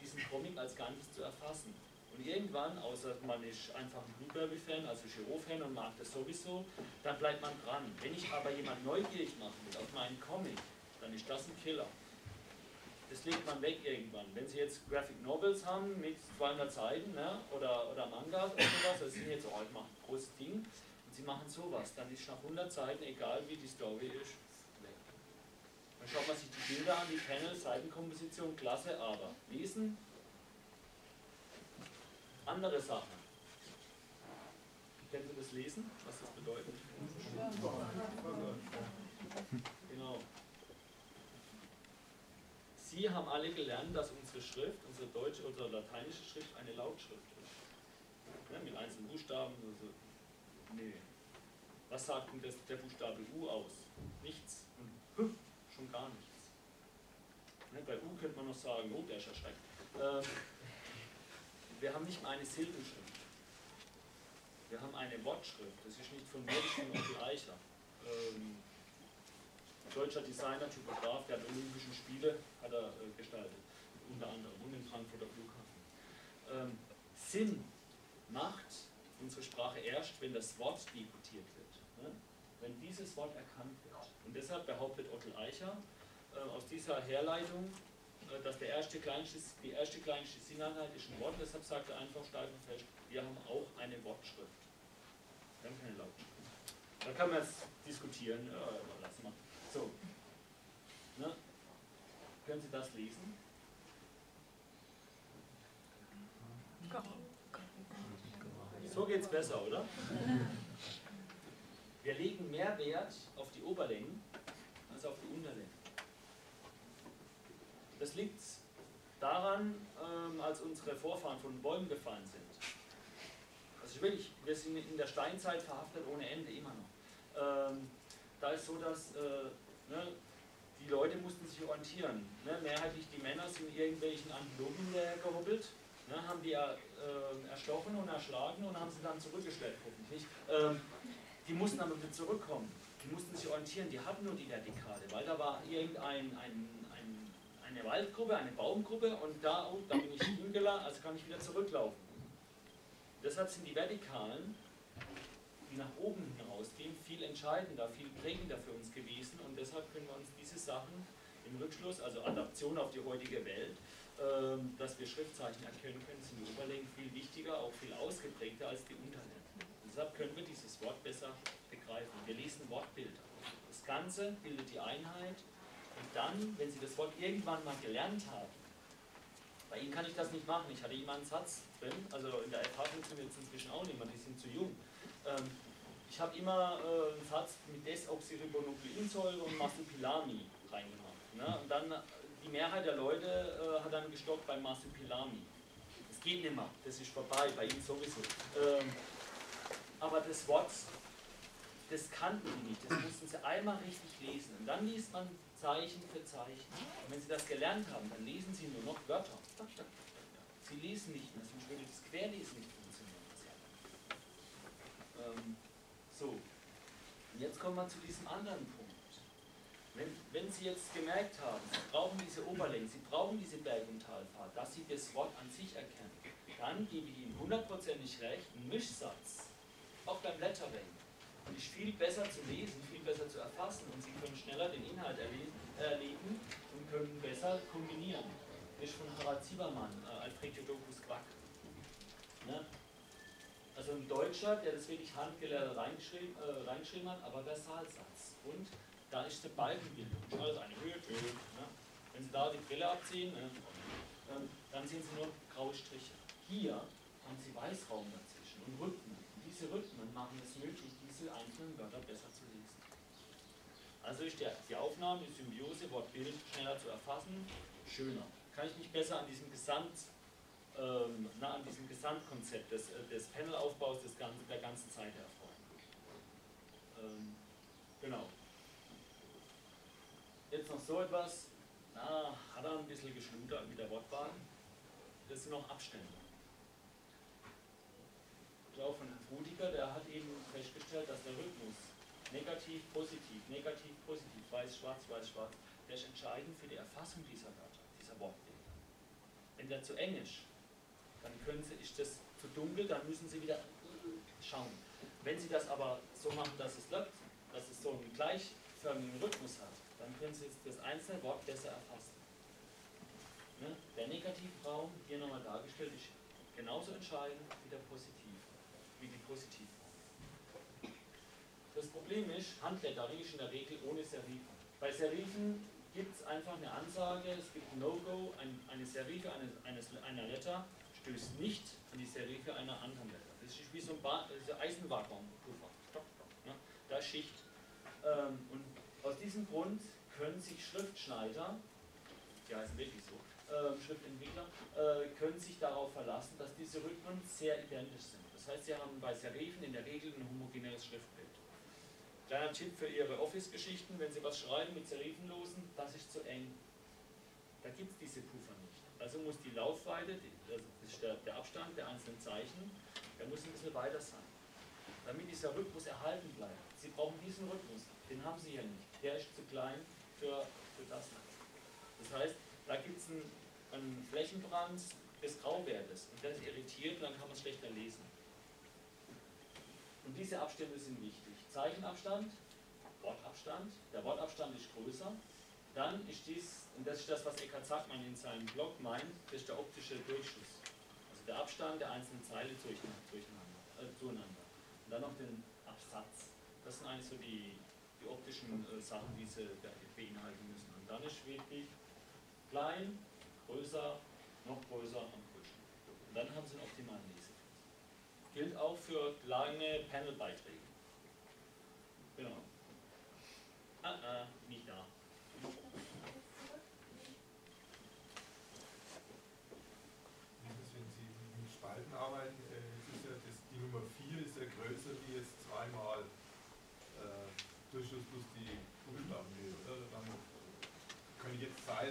diesen Comic als Ganzes zu erfassen. Und irgendwann, außer man ist einfach ein Blueberry-Fan, also Giro-Fan und mag das sowieso, dann bleibt man dran. Wenn ich aber jemand neugierig machen will auf meinen Comic, dann ist das ein Killer. Das legt man weg irgendwann. Wenn Sie jetzt Graphic Novels haben mit 200 Seiten ne, oder, oder Mangas oder sowas, das sind jetzt, oh, ich mache ein großes Ding, Sie machen sowas, dann ist nach 100 Seiten, egal wie die Story ist, weg. Dann schaut man sich die Bilder an, die Panel, Seitenkomposition, klasse, aber lesen, andere Sachen. Kennen Sie das Lesen, was das bedeutet? Genau. Sie haben alle gelernt, dass unsere Schrift, unsere deutsche oder lateinische Schrift eine Lautschrift ist. Ja, mit einzelnen Buchstaben, also Nee. Was sagt denn das, der Buchstabe U aus? Nichts. Und H schon gar nichts. Ne, bei U könnte man noch sagen, oh, der ist erschreckt. Ähm, wir haben nicht mal eine Silbenschrift. Wir haben eine Wortschrift. Das ist nicht von mir, das ist von Onkel Eicher. Ähm, deutscher Designer, Typograf, der hat Olympischen Spiele hat er äh, gestaltet. Unter anderem und den Frankfurter Flughafen. Ähm, Sinn macht unsere Sprache erst, wenn das Wort dekodiert wird. Ne? Wenn dieses Wort erkannt wird. Und deshalb behauptet Otto Eicher äh, aus dieser Herleitung, äh, dass der erste kleinste, die erste kleinste Sinneinheit ist ein Wort. Deshalb sagt er einfach steif und fest, wir haben auch eine Wortschrift. Wir haben keine Lautschrift. Da kann man es diskutieren. Ja, lass mal. So. Ne? Können Sie das lesen? So geht es besser, oder? Wir legen mehr Wert auf die Oberlängen als auf die Unterlängen. Das liegt daran, ähm, als unsere Vorfahren von Bäumen gefallen sind. Also wirklich, wir sind in der Steinzeit verhaftet ohne Ende, immer noch. Ähm, da ist so, dass äh, ne, die Leute mussten sich orientieren. Ne? Mehrheitlich die Männer sind irgendwelchen Antilopen gehobbelt Ne, haben die äh, erstochen und erschlagen und haben sie dann zurückgestellt, hoffentlich. Ähm, die mussten aber wieder zurückkommen. Die mussten sich orientieren, die hatten nur die Vertikale, weil da war irgendein ein, ein eine Waldgruppe, eine Baumgruppe und da, oh, da bin ich hingeladen, also kann ich wieder zurücklaufen. Deshalb sind die Vertikalen, die nach oben hinausgehen, viel entscheidender, viel prägender für uns gewesen und deshalb können wir uns diese Sachen im Rückschluss, also Adaption auf die heutige Welt, ähm, dass wir Schriftzeichen erkennen können, sind die Oberlängen viel wichtiger, auch viel ausgeprägter als die Unterlängen. Deshalb können wir dieses Wort besser begreifen. Wir lesen Wortbilder. Das Ganze bildet die Einheit und dann, wenn Sie das Wort irgendwann mal gelernt haben, bei Ihnen kann ich das nicht machen. Ich hatte immer einen Satz drin, also in der FH funktioniert es inzwischen auch nicht mehr, die sind zu jung. Ähm, ich habe immer äh, einen Satz mit Desoxyribonukleinsäure und Masupilami reingemacht. Ne? Und dann die Mehrheit der Leute äh, hat dann gestoppt beim Masupilami. Das geht nicht mehr, das ist vorbei, bei Ihnen sowieso. Ähm, aber das Wort, das kannten die nicht, das mussten sie einmal richtig lesen. Und dann liest man Zeichen für Zeichen. Und wenn sie das gelernt haben, dann lesen sie nur noch Wörter. Sie lesen nicht mehr, sonst würde das Querlesen nicht funktionieren. Ähm, so, jetzt kommen wir zu diesem anderen Punkt. Wenn, wenn, Sie jetzt gemerkt haben, Sie brauchen diese Oberlänge, Sie brauchen diese Berg- und Talfahrt, dass Sie das Wort an sich erkennen, dann gebe ich Ihnen hundertprozentig recht, ein Mischsatz, auch beim Lettering, ist viel besser zu lesen, viel besser zu erfassen und Sie können schneller den Inhalt erleben und können besser kombinieren. Das ist von Harald Ziebermann, äh, Alfred Jodokus Quack. Ne? Also ein Deutscher, der das wirklich handgelehrt reingeschrieben, äh, reingeschrieben hat, aber Versalsatz. Und da ist die Balkenbildung, alles eine Höhe, Höhe. Ne? Wenn Sie da die Brille abziehen, ne? ähm, dann sehen Sie nur graue Striche. Hier haben Sie Weißraum dazwischen und Rhythmen. Und diese Rhythmen machen es möglich, diese einzelnen Wörter besser zu lesen. Also ist der, die Aufnahme, die Symbiose, Wort-Bild schneller zu erfassen, schöner. Kann ich mich besser an diesem Gesamt, ähm, na, an diesem Gesamtkonzept des, äh, des Panelaufbaus des ganzen, der ganzen Zeit erfreuen. Ähm, genau. Jetzt noch so etwas, na, hat er ein bisschen geschludert mit der Wortwahl. Das sind noch Abstände. Ich glaube von Rudiger, der hat eben festgestellt, dass der Rhythmus negativ, positiv, negativ, positiv, weiß, schwarz, weiß, schwarz, der ist entscheidend für die Erfassung dieser Wörter, dieser Wortbilder. Wenn der zu eng ist, dann können Sie, ist das zu dunkel, dann müssen Sie wieder schauen. Wenn Sie das aber so machen, dass es läuft, dass es so einen gleichförmigen Rhythmus hat, dann können Sie das einzelne Wort besser erfassen. Ne? Der Negativraum, hier nochmal dargestellt, ist genauso entscheidend wie der Positiv, wie die Positivform. Das Problem ist, Handlettering ist in der Regel ohne Serifen. Bei Serifen gibt es einfach eine Ansage, es gibt ein No-Go, ein, eine Serife eines, eines, einer Letter stößt nicht an die Serife einer anderen Letter. Das ist wie so ein ba Eisenwagenpuffer. Ne? Da Schicht. Ähm, und aus diesem Grund können sich Schriftschneider, die heißen wirklich so, äh, Schriftentwickler, äh, können sich darauf verlassen, dass diese Rhythmen sehr identisch sind. Das heißt, sie haben bei Serifen in der Regel ein homogenes Schriftbild. Kleiner Tipp für Ihre Office-Geschichten, wenn Sie was schreiben mit Serifenlosen, das ist zu eng. Da gibt es diese Puffer nicht. Also muss die Laufweite, der, der Abstand der einzelnen Zeichen, der muss ein bisschen weiter sein. Damit dieser Rhythmus erhalten bleibt. Sie brauchen diesen Rhythmus, den haben Sie hier nicht. Der ist zu klein für, für das. Das heißt, da gibt es einen, einen Flächenbrand des Grauwertes und das irritiert und dann kann man es schlechter lesen. Und diese Abstände sind wichtig. Zeichenabstand, Wortabstand, der Wortabstand ist größer. Dann ist dies, und das ist das, was Eckhard Zackmann in seinem Blog meint, das ist der optische Durchschuss. Also der Abstand der einzelnen Zeile äh, zueinander. Und dann noch den Absatz. Das sind eigentlich so die, die optischen äh, Sachen, die sie beinhalten müssen. Und dann ist wirklich klein, größer, noch größer und größer. Und dann haben sie einen optimalen Lesefluss. Gilt auch für lange Panelbeiträge. Genau. Ah, ah, nicht da. Wenn Sie mit Spalten arbeiten, äh, ist ja das, die Nummer 4 ist ja größer wie jetzt zweimal äh, Durchschluss plus die Buchstabenhöhe, oder? Dann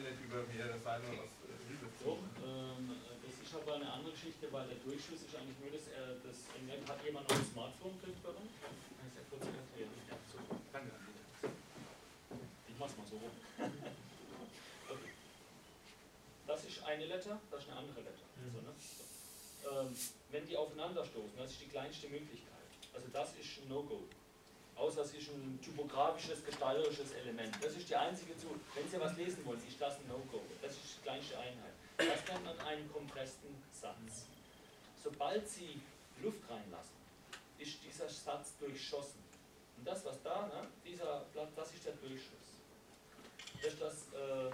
nicht über mehrere oder was äh, Doch, ähm, das ist aber eine andere Geschichte, weil der Durchschuss ist eigentlich nur das, äh, das hat jemand noch ein Smartphone griffbereit? Kann ich ja kurz erklären. Ja, so, danke. Ich mach's mal so rum. okay. das ist eine Letter, das ist eine andere Letter. Mhm. So, ne? so. Ähm, wenn die aufeinander stoßen, das ist die kleinste Möglichkeit. Also das ist ein No-Go. Außer es ist ein typografisches, gestalterisches Element. Das ist die einzige zu. Wenn Sie was lesen wollen, ist das ein No-Go. Das ist die kleinste Einheit. Das nennt man einen kompressten Satz. Sobald Sie Luft reinlassen, ist dieser Satz durchschossen. Und das, was da, ne, dieser das ist der Durchschuss. Das ist das, ähm,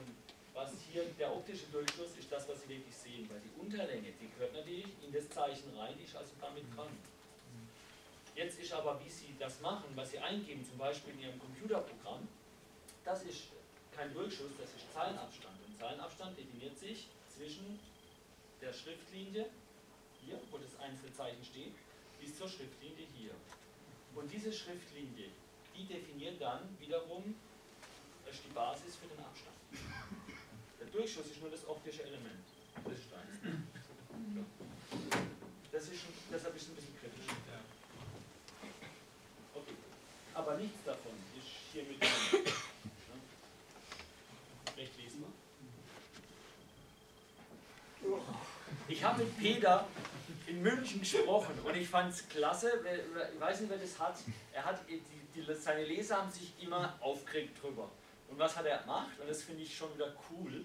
was hier der optische Durchschuss ist, das, was Sie wirklich sehen. Weil die Unterlänge, die gehört natürlich in das Zeichen rein, die ist also damit dran. Jetzt ist aber, wie Sie das machen, was Sie eingeben, zum Beispiel in Ihrem Computerprogramm, das ist kein Durchschuss, das ist Zeilenabstand. Und Zeilenabstand definiert sich zwischen der Schriftlinie, hier, wo das einzelne Zeichen steht, bis zur Schriftlinie hier. Und diese Schriftlinie, die definiert dann wiederum die Basis für den Abstand. Der Durchschuss ist nur das optische Element des Steins. Das ist, deshalb ist es ein bisschen kritisch. Aber nichts davon ist hier mit drin. Recht lesbar. Ich habe mit Peter in München gesprochen und ich fand es klasse, ich weiß nicht, wer das hat. Er hat die, die, seine Leser haben sich immer aufgeregt drüber. Und was hat er gemacht? Und das finde ich schon wieder cool.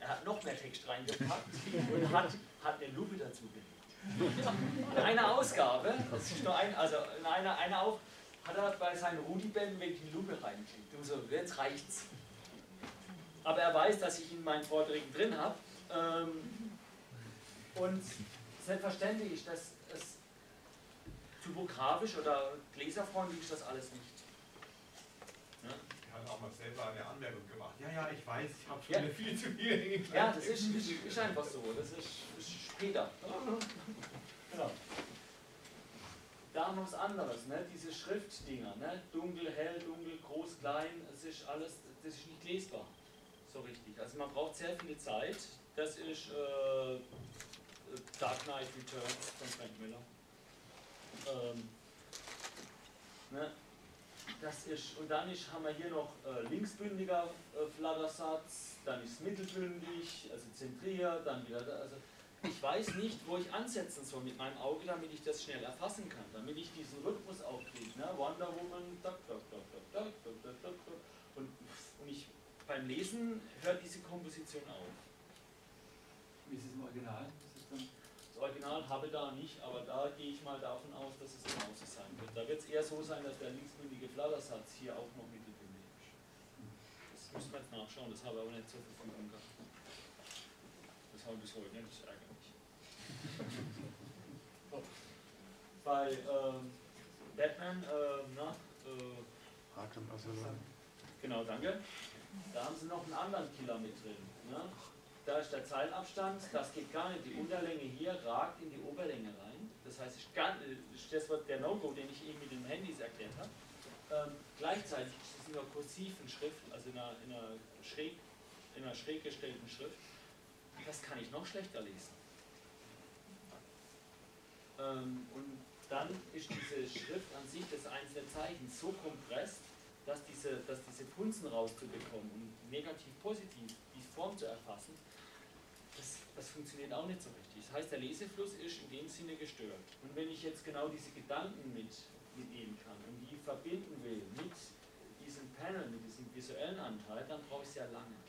Er hat noch mehr Text reingepackt und hat, hat eine Lupe dazu gelegt. In einer Ausgabe, das ist nur ein, also in einer, einer auf, hat er bei seinen Rudi-Bänden wirklich eine Lupe reingeklickt. Und so, jetzt reicht's. Aber er weiß, dass ich in meinen Vorträgen drin habe. Ähm, und selbstverständlich ist das es typografisch oder gläserfreundlich ist das alles nicht. Ja? Er hat auch mal selber eine Anmerkung gemacht. Ja, ja, ich weiß, ich habe schon Ja. viel zu Dinge Ja, das ist, ist, ist einfach so. Das ist, ist später. Genau. Da haben wir was anderes, ne? diese Schriftdinger. Ne? Dunkel, hell, dunkel, groß, klein. Es ist alles, das ist nicht lesbar. So richtig. Also man braucht sehr viel Zeit. Das ist äh, Dark Knight Returns von Frank Miller. Ähm, ne? Das ist, und dann ist, haben wir hier noch äh, linksbündiger äh, Flattersatz, dann ist mittelbündig, also zentriert, dann wieder. Also ich weiß nicht, wo ich ansetzen soll mit meinem Auge, damit ich das schnell erfassen kann, damit ich diesen Rhythmus auch kriege. Ne? Wonder Woman, tak, tak, tak, tak, tak, tak, tak. Und, und ich, beim Lesen hört diese Komposition auf. Wie ist es im Original? Das Original habe da nicht, aber da gehe ich mal davon aus, dass es genauso sein wird. Da wird es eher so sein, dass der linksbündige Flattersatz hier auch noch mittelbündig ist. Das müssen wir jetzt nachschauen, das habe ich aber nicht zur Verfügung gehabt. Das habe ich bis heute nicht, das ärgert. So. Bei ähm, Batman, ähm, na, äh, Arkham Asylum. Genau, danke. Da haben sie noch einen anderen Killer mit drin. Ne? Da ist der Zeilenabstand, das geht gar nicht. Die Unterlänge hier ragt in die Oberlänge rein. Das heißt, ich kann, das war der No-Go, den ich eben mit den Handys erklärt habe. Ähm, gleichzeitig ist es in einer kursiven Schrift, also in einer, in, einer schräg, in einer schräg gestellten Schrift. Das kann ich noch schlechter lesen. Ähm, und dann ist diese Schrift an sich, das einzelne Zeichen, so kompresst, dass diese, dass diese Punzen rauszubekommen und negativ-positiv die Form zu erfassen, das, das funktioniert auch nicht so richtig. Das heißt, der Lesefluss ist in dem Sinne gestört. Und wenn ich jetzt genau diese Gedanken mit, mitnehmen kann und die verbinden will mit diesem Panel, mit diesem visuellen Anteil, dann brauche ich sehr lange.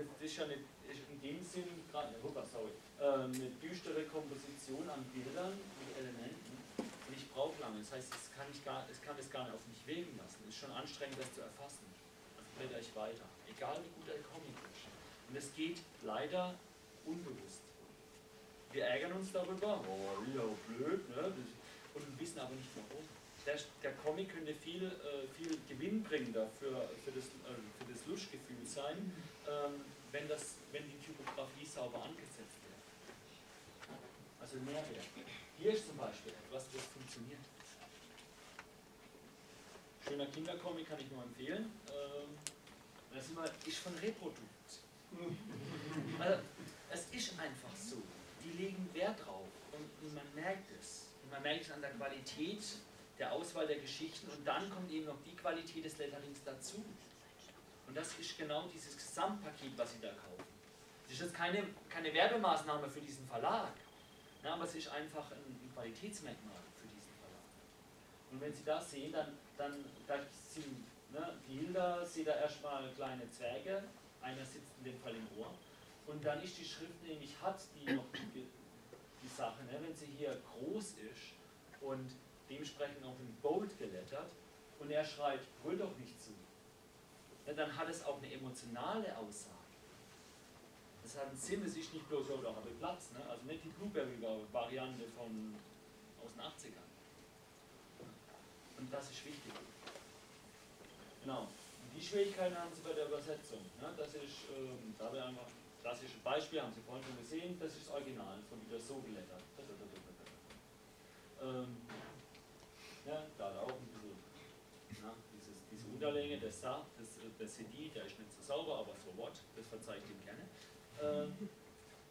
Das ist ja eine, ist in dem Sinn gerade äh, eine düstere Komposition an Bildern mit Elementen. Und ich brauche lange. Das heißt, es kann, ich gar, es kann es gar nicht auf mich wirken lassen. Es ist schon anstrengend, das zu erfassen. Also blätter ich weiter. Egal wie gut der Comic ist. Und es geht leider unbewusst. Wir ärgern uns darüber, oh, ja, blöd, ne? und wissen aber nicht warum. Der, der Comic könnte viel, äh, viel gewinnbringender für, für, das, äh, für das Luschgefühl sein, ähm, wenn, das, wenn die Typografie sauber angesetzt wird. Also Mehrwert. Hier ist zum Beispiel etwas, das funktioniert. Schöner Kindercomic kann ich nur empfehlen. Ähm, das ist, von Reprodukt. Also, es ist einfach so. Die legen Wert drauf und, und man merkt es. Und man merkt es an der Qualität der Auswahl der Geschichten und dann kommt eben noch die Qualität des Letterings dazu. Und das ist genau dieses Gesamtpaket, was Sie da kaufen. Das ist jetzt keine, keine Werbemaßnahme für diesen Verlag, ne, aber es ist einfach ein, Qualitätsmerkmal für diesen Verlag. Und wenn Sie das sehen, dann, dann da sind ne, die Hilda, sieht da erstmal kleine Zwerge, einer sitzt in dem Fall im Ohr, und dann ist die Schrift nämlich, hat die noch die, die Sache, ne, wenn sie hier groß ist und dementsprechend auch in Bold gelettert und er schreibt, brüll doch nicht zu, ja, dann hat es auch eine emotionale Aussage. Das hat einen Sinn, es ist nicht bloß so, da habe Platz, ne? also nicht die Blueberry-Variante aus den 80ern. Und das ist wichtig. Genau. Und die Schwierigkeiten haben Sie bei der Übersetzung. Ne? Das ist, ähm, da wir einfach klassische Beispiel, haben Sie vorhin schon gesehen, das ist das Original, von wieder so gelettert. Ähm, ja, da hat auch ein bisschen na, dieses, diese Unterlänge, das da, das, das CD, der ist nicht so sauber, aber so what, das verzeihe ich ihm gerne. Ähm,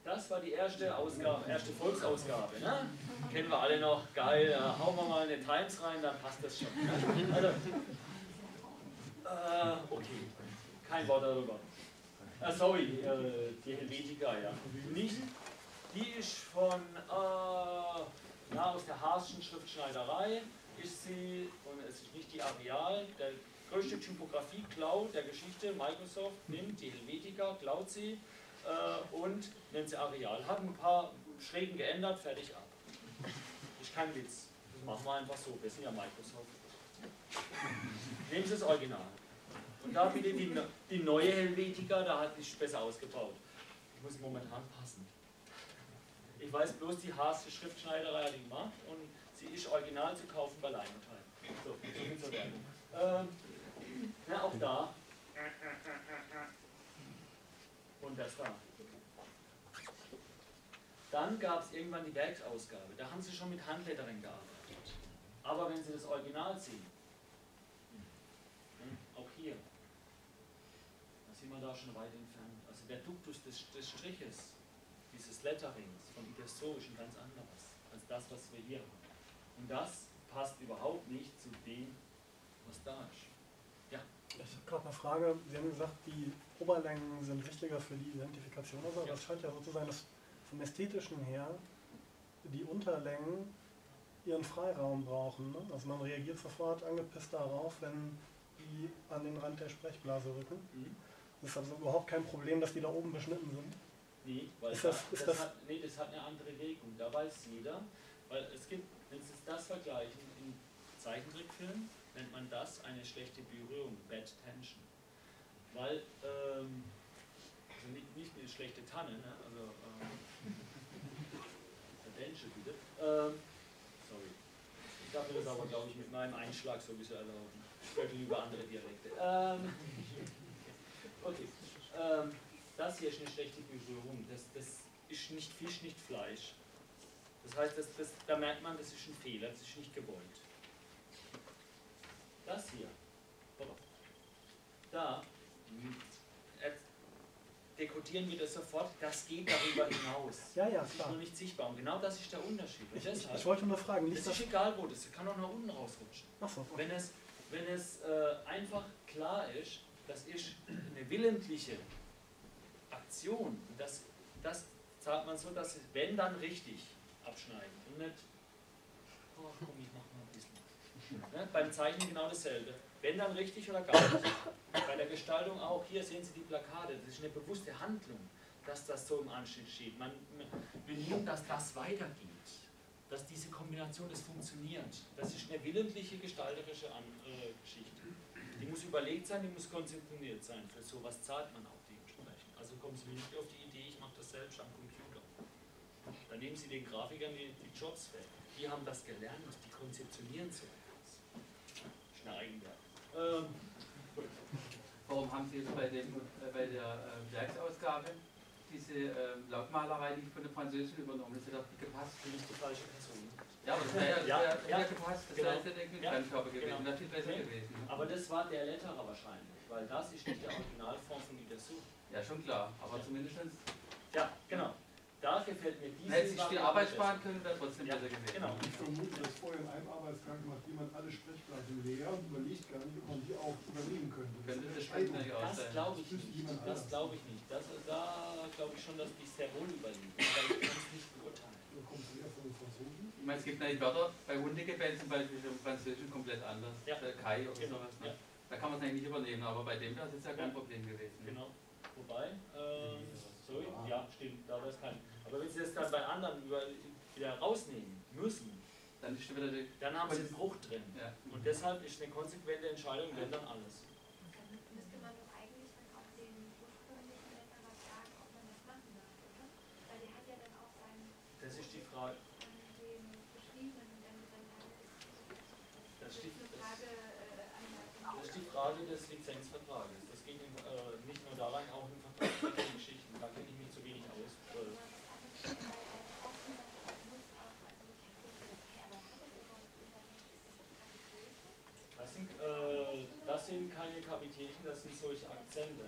das war die erste Ausgabe, erste Volksausgabe. Ne? Kennen wir alle noch, geil, ja, hauen wir mal eine Times rein, dann passt das schon. Ne? Also, äh, okay, kein Wort darüber. Ah, sorry, äh, die Helvetica, ja. Nicht, die ist von, äh, ja, aus der Haarschen Schriftschneiderei ist sie, und es ist nicht die Areal, der größte Typografie-Cloud der Geschichte, Microsoft nimmt die Helvetica, klaut sie äh, und nennt sie Areal. Hat ein paar Schrägen geändert, fertig ab. Ist kein Witz. Das machen wir einfach so, wir sind ja Microsoft. Nehmen Sie das Original. Und da wieder die, die neue Helvetica, da hat sich besser ausgebaut. Ich muss momentan passen. Ich weiß bloß, die Haas Schriftschneiderei hat die gemacht und sie ist original zu kaufen bei Leimentheim. So, so zur Werbung. Ähm, ja, auch da. Und das da. Dann gab es irgendwann die Werksausgabe. Da haben sie schon mit Handlettering gearbeitet. Aber wenn Sie das Original sehen, hm, auch hier, da sind wir da schon weit entfernt. Also der Duktus des, des Striches, dieses Letterings von Iberso ist ein ganz anderes als das, was wir hier haben. Und das passt überhaupt nicht zu dem, was da ist. Ich habe gerade eine Frage. Sie haben gesagt, die Oberlängen sind wichtiger für die Identifikation. Also, Ja. das scheint ja so zu sein, dass vom Ästhetischen her die Unterlängen ihren Freiraum brauchen. Ne? Also man reagiert sofort angepisst darauf, wenn die an den Rand der Sprechblase rücken. Mhm. Es ist also überhaupt kein Problem, dass die da oben beschnitten sind. Nee, weil Ist das- da, ist das, das- hat, nee, das hat eine andere Wirkung. Da weiß jeder, weil es gibt, wenn Sie das vergleichen, in Zeichentrickfilmen nennt man das eine schlechte Berührung, Bad Tension. Weil, ähm, also nicht, nicht eine schlechte Tanne, ne? also, ähm, Tension bitte. Ähm, sorry. Ich darf mir das aber, glaube ich, mit meinem Einschlag sowieso erlauben. Ich spreche lieber andere Dialekte. Ähm, okay. Ähm, das hier ist eine schlechte Berührung. Das, das ist nicht Fisch, nicht Fleisch. Das heißt, das, das, da merkt man, das ist ein Fehler, das ist nicht gewollt. Das hier, da äh, dekodieren wir das sofort, das geht darüber hinaus. Ja, ja, Das ist klar. nur nicht sichtbar. Und genau das ist der Unterschied. Ich, ich, deshalb, ich wollte nur fragen, es liegt das... ist egal wo, das kann auch nach unten rausrutschen. Achso, okay. Wenn es, wenn es äh, einfach klar ist, das ist eine willentliche Aktion, das, das sagt man so, dass es, wenn dann richtig abschneiden und nicht, oh komm, ich mach. Ne? Beim Zeichnen genau dasselbe. Wenn dann richtig oder gar nicht. Bei der Gestaltung auch, hier sehen Sie die Plakate, das ist eine bewusste Handlung, dass das so im Anschnitt steht. Man benimmt, dass das weitergeht, dass diese Kombination, das funktioniert. Das ist eine willentliche gestalterische Geschichte. Die muss überlegt sein, die muss konzentriert sein. Für sowas zahlt man auch dementsprechend. Also kommen Sie nicht auf die Idee, ich mache das selbst am Computer. Dann nehmen Sie den Grafikern die, die Jobs weg. Die haben das gelernt, die konzeptionieren so Eigenwerk. Ähm, Warum haben Sie jetzt bei, dem, äh, bei der äh, Werksausgabe diese äh, Lautmalerei nicht von der Französischen übernommen? Das hätte doch nicht gepasst. bin ich die falsche Person. Ja, aber das wäre ja, Ja, ja, gepasst. Das genau. wäre jetzt der Ja, Fremdkörper gewesen. genau. Wäre viel besser Nee. gewesen. ne? Aber das war der Letterer wahrscheinlich, weil das ist nicht der Originalform von Idasu. Ja, schon klar. Aber zumindest Ja, genau. Da gefällt mir diese hätte sich viel Variante Arbeit sparen können, wäre trotzdem Ja, besser gewesen. genau. Ich vermute, dass vorher in einem Arbeitstag macht jemand alle Sprechblasen leer und überlegt gar nicht, ob man die auch übernehmen könnte. Könnte das natürlich auch Das sein. glaube ich nicht. Das glaube ich nicht. Das, da glaube ich schon, dass die sehr wohl überlegen. Aber ich kann es nicht beurteilen. Da kommt es eher von den Franzosen. Ich meine, es gibt natürlich Wörter, bei Hundegebell zum Beispiel im Französischen komplett anders. Ja. Äh, Kai oder Genau, sowas. ja. Ne? Da kann man es eigentlich nicht übernehmen, aber bei dem da ist es ja kein Ja. Problem gewesen. Genau. Wobei, ähm, sorry, ja, stimmt, da wäre es kein. Aber wenn Sie das dann bei anderen über, wieder rausnehmen müssen, Dann ist wieder die. dann haben Sie einen Bruch drin. Ja. Und deshalb ist eine konsequente Entscheidung, wenn dann alles. Das machen darf, oder? Weil der hat ja dann auch seinen, Das ist die Frage. Das das, äh, das ist die Frage des Lizenzvertrages. Das geht in, äh, nicht nur daran, auch in vertragsrechtlichen Geschichten. Da kenne ich mich zu wenig aus. Äh, Das sind, äh, das sind keine Kapitächen, das sind solche Akzente.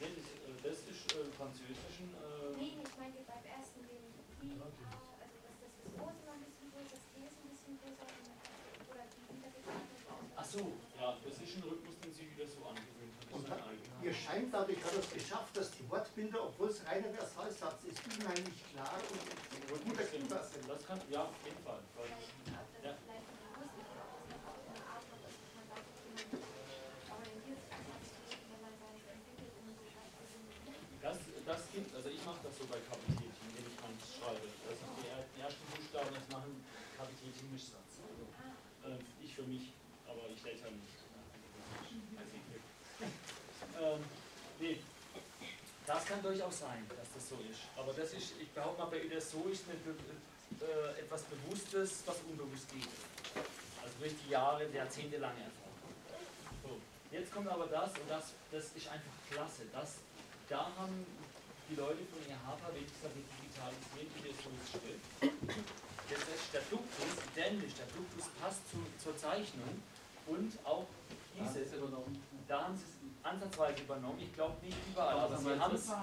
Nee, das, äh, das ist äh, Französischen. Äh, Nee, ich meinte beim ersten den I, A, also dass das ist immer ein bisschen größer, das T ist ein bisschen größer oder die ach so, ja, das ist ein Rhythmus, den Sie wieder so angewöhnt haben. Und ihr scheint dadurch hat es geschafft, dass die Wortbilder, obwohl es reiner Versalsatz ist, unheimlich klar und gut erkennbar sind. Das kann, ja, auf jeden Fall. Weil, Ja. Das, das gibt, also so bei Kapitätchen, wenn ich mal schreibe. Das sind die, er- ersten Buchstaben, das machen Kapitätchen Mischsatz. Also, äh, ich für mich, aber ich lese ja nicht. Ich nicht. ähm, nee. Das kann durchaus sein, dass das so ist. Aber das ist, ich behaupte mal, bei Uderso ist eine, be- äh, etwas Bewusstes, was unbewusst geht. Also durch die Jahre, jahrzehntelange Erfahrung. So, jetzt kommt aber das, und das, das ist einfach klasse. Das, da haben die Leute von IHAPA wir digitalisieren, wie das so steht. Das ist der Duktus, identisch, der Duktus passt zu, zur Zeichnung und auch ist übernommen. da haben sie es ansatzweise übernommen. Ich glaube nicht überall, aber Aber sie haben es.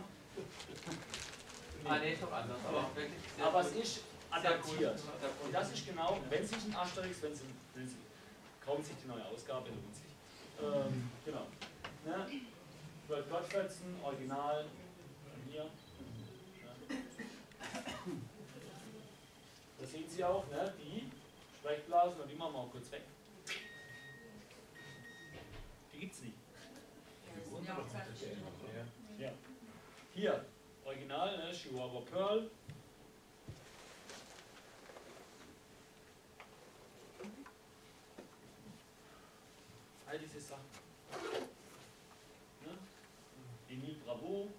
Ah, nee, ist doch anders. Aber wirklich Aber es ist adaptiert. Und das ist genau, wenn sich ein Asterix, wenn sie, wenn sie kaufen sich die neue Ausgabe, lohnt sich. Ähm, genau. Ne? World Gottfriedson, Original, Ne? Da sehen Sie auch, ne? die Sprechblasen, und die machen wir auch kurz weg. Die gibt's nicht. Ja. Hier, Original, ne? Chihuahua Pearl. All diese Sachen. Ne? Emile Bravo. Und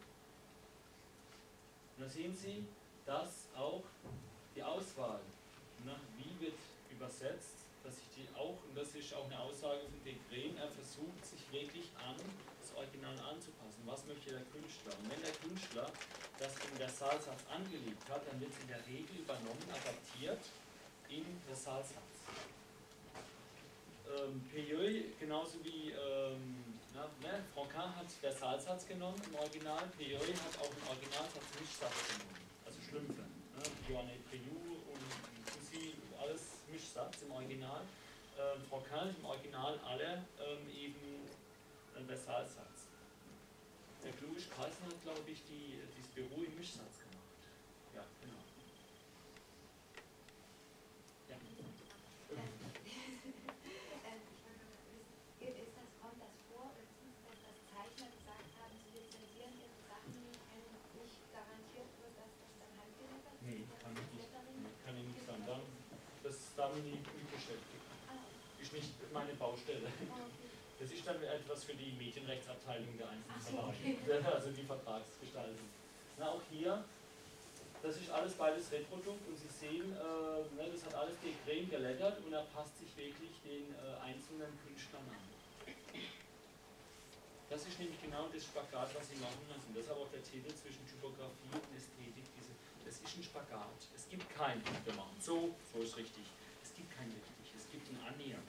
da sehen Sie, dass auch die Auswahl, ne? wie wird übersetzt, dass sich die auch, und das ist auch eine Aussage von Degreen, er versucht sich wirklich an das Original anzupassen. Was möchte der Künstler? Und wenn der Künstler das in Versalsatz angelegt hat, dann wird es in der Regel übernommen, adaptiert in Versalsatz. Ähm, Peyeux, genauso wie ähm, na, ne, Franquin hat Versalsatz genommen im Original, Peyeux hat auch im Originalsatz Mischsatz genommen, also Schlümpfe. Ne? Joanne Peyou und Fussi, alles Mischsatz im Original. Ähm, Franquin im Original alle ähm, eben äh, Versalsatz. Der Kluge Kreisen hat, glaube ich, die, dieses Büro im Mischsatz gemacht. Ja, genau. Ja. Ist das, kommt das vor, dass das Zeichner gesagt haben, sie lizenzieren ihre Sachen, wenn nicht garantiert wird, dass das dann handgeliefert wird? Nee, kann ich nicht. Nee, kann ich nicht sagen. Dann, das ist damit nicht mit beschäftigt. Ah, Ist nicht meine Baustelle. okay. Das ist dann etwas für die Medienrechtsabteilung der einzelnen Verlage. Also die Vertragsgestaltung. Na, auch hier, das ist alles beides Reprodukt und Sie sehen, äh, ne, das hat alles Degrem gelettert und er passt sich wirklich den äh, einzelnen Künstlern an. Das ist nämlich genau das Spagat, was Sie machen müssen. Deshalb auch der Titel zwischen Typografie und Ästhetik. Diese, das ist ein Spagat. Es gibt kein, wir machen so, so ist richtig. Es gibt kein richtig. Es gibt ein Annähern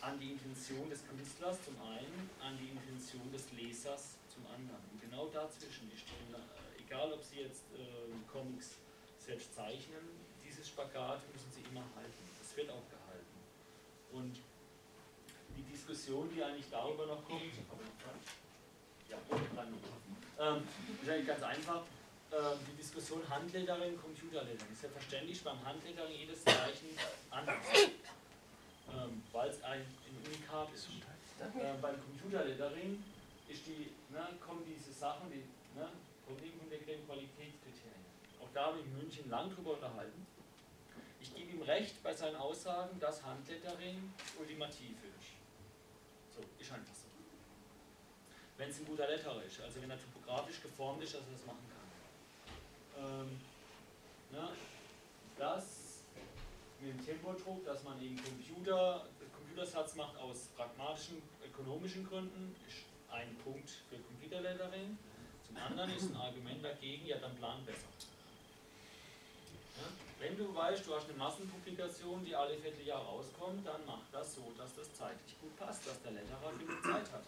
an die Intention des Künstlers zum einen, an die Intention des Lesers zum anderen. Und genau dazwischen ist äh, egal ob Sie jetzt äh, Comics selbst zeichnen, dieses Spagat müssen Sie immer halten. Das wird auch gehalten. Und die Diskussion, die eigentlich darüber noch kommt. Ja, dran. Ähm, ist eigentlich ganz einfach. Ähm, die Diskussion Handlettering, Computerlettering. Ist ja verständlich beim Handlettering jedes Zeichen anders. Ähm, Weil es ein, ein Unikat ist. Ähm, beim Computerlettering ist die, ne, kommen diese Sachen, die ne, grundlegenden Qualitätskriterien. Auch da habe ich in München lang drüber unterhalten. Ich gebe ihm recht bei seinen Aussagen, dass Handlettering ultimativ ist. So, ist einfach so. Wenn es ein guter Letterer ist, also wenn er typografisch geformt ist, dass er das machen kann. Ähm, ne, das mit dem Tempodruck, dass man eben Computer, Computersatz macht aus pragmatischen, ökonomischen Gründen, ist ein Punkt für Computerlettering. Zum anderen ist ein Argument dagegen, ja dann plan besser. Ja? Wenn du weißt, du hast eine Massenpublikation, die alle Vierteljahr rauskommt, dann mach das so, dass das zeitlich gut passt, dass der Letterer genug Zeit hat.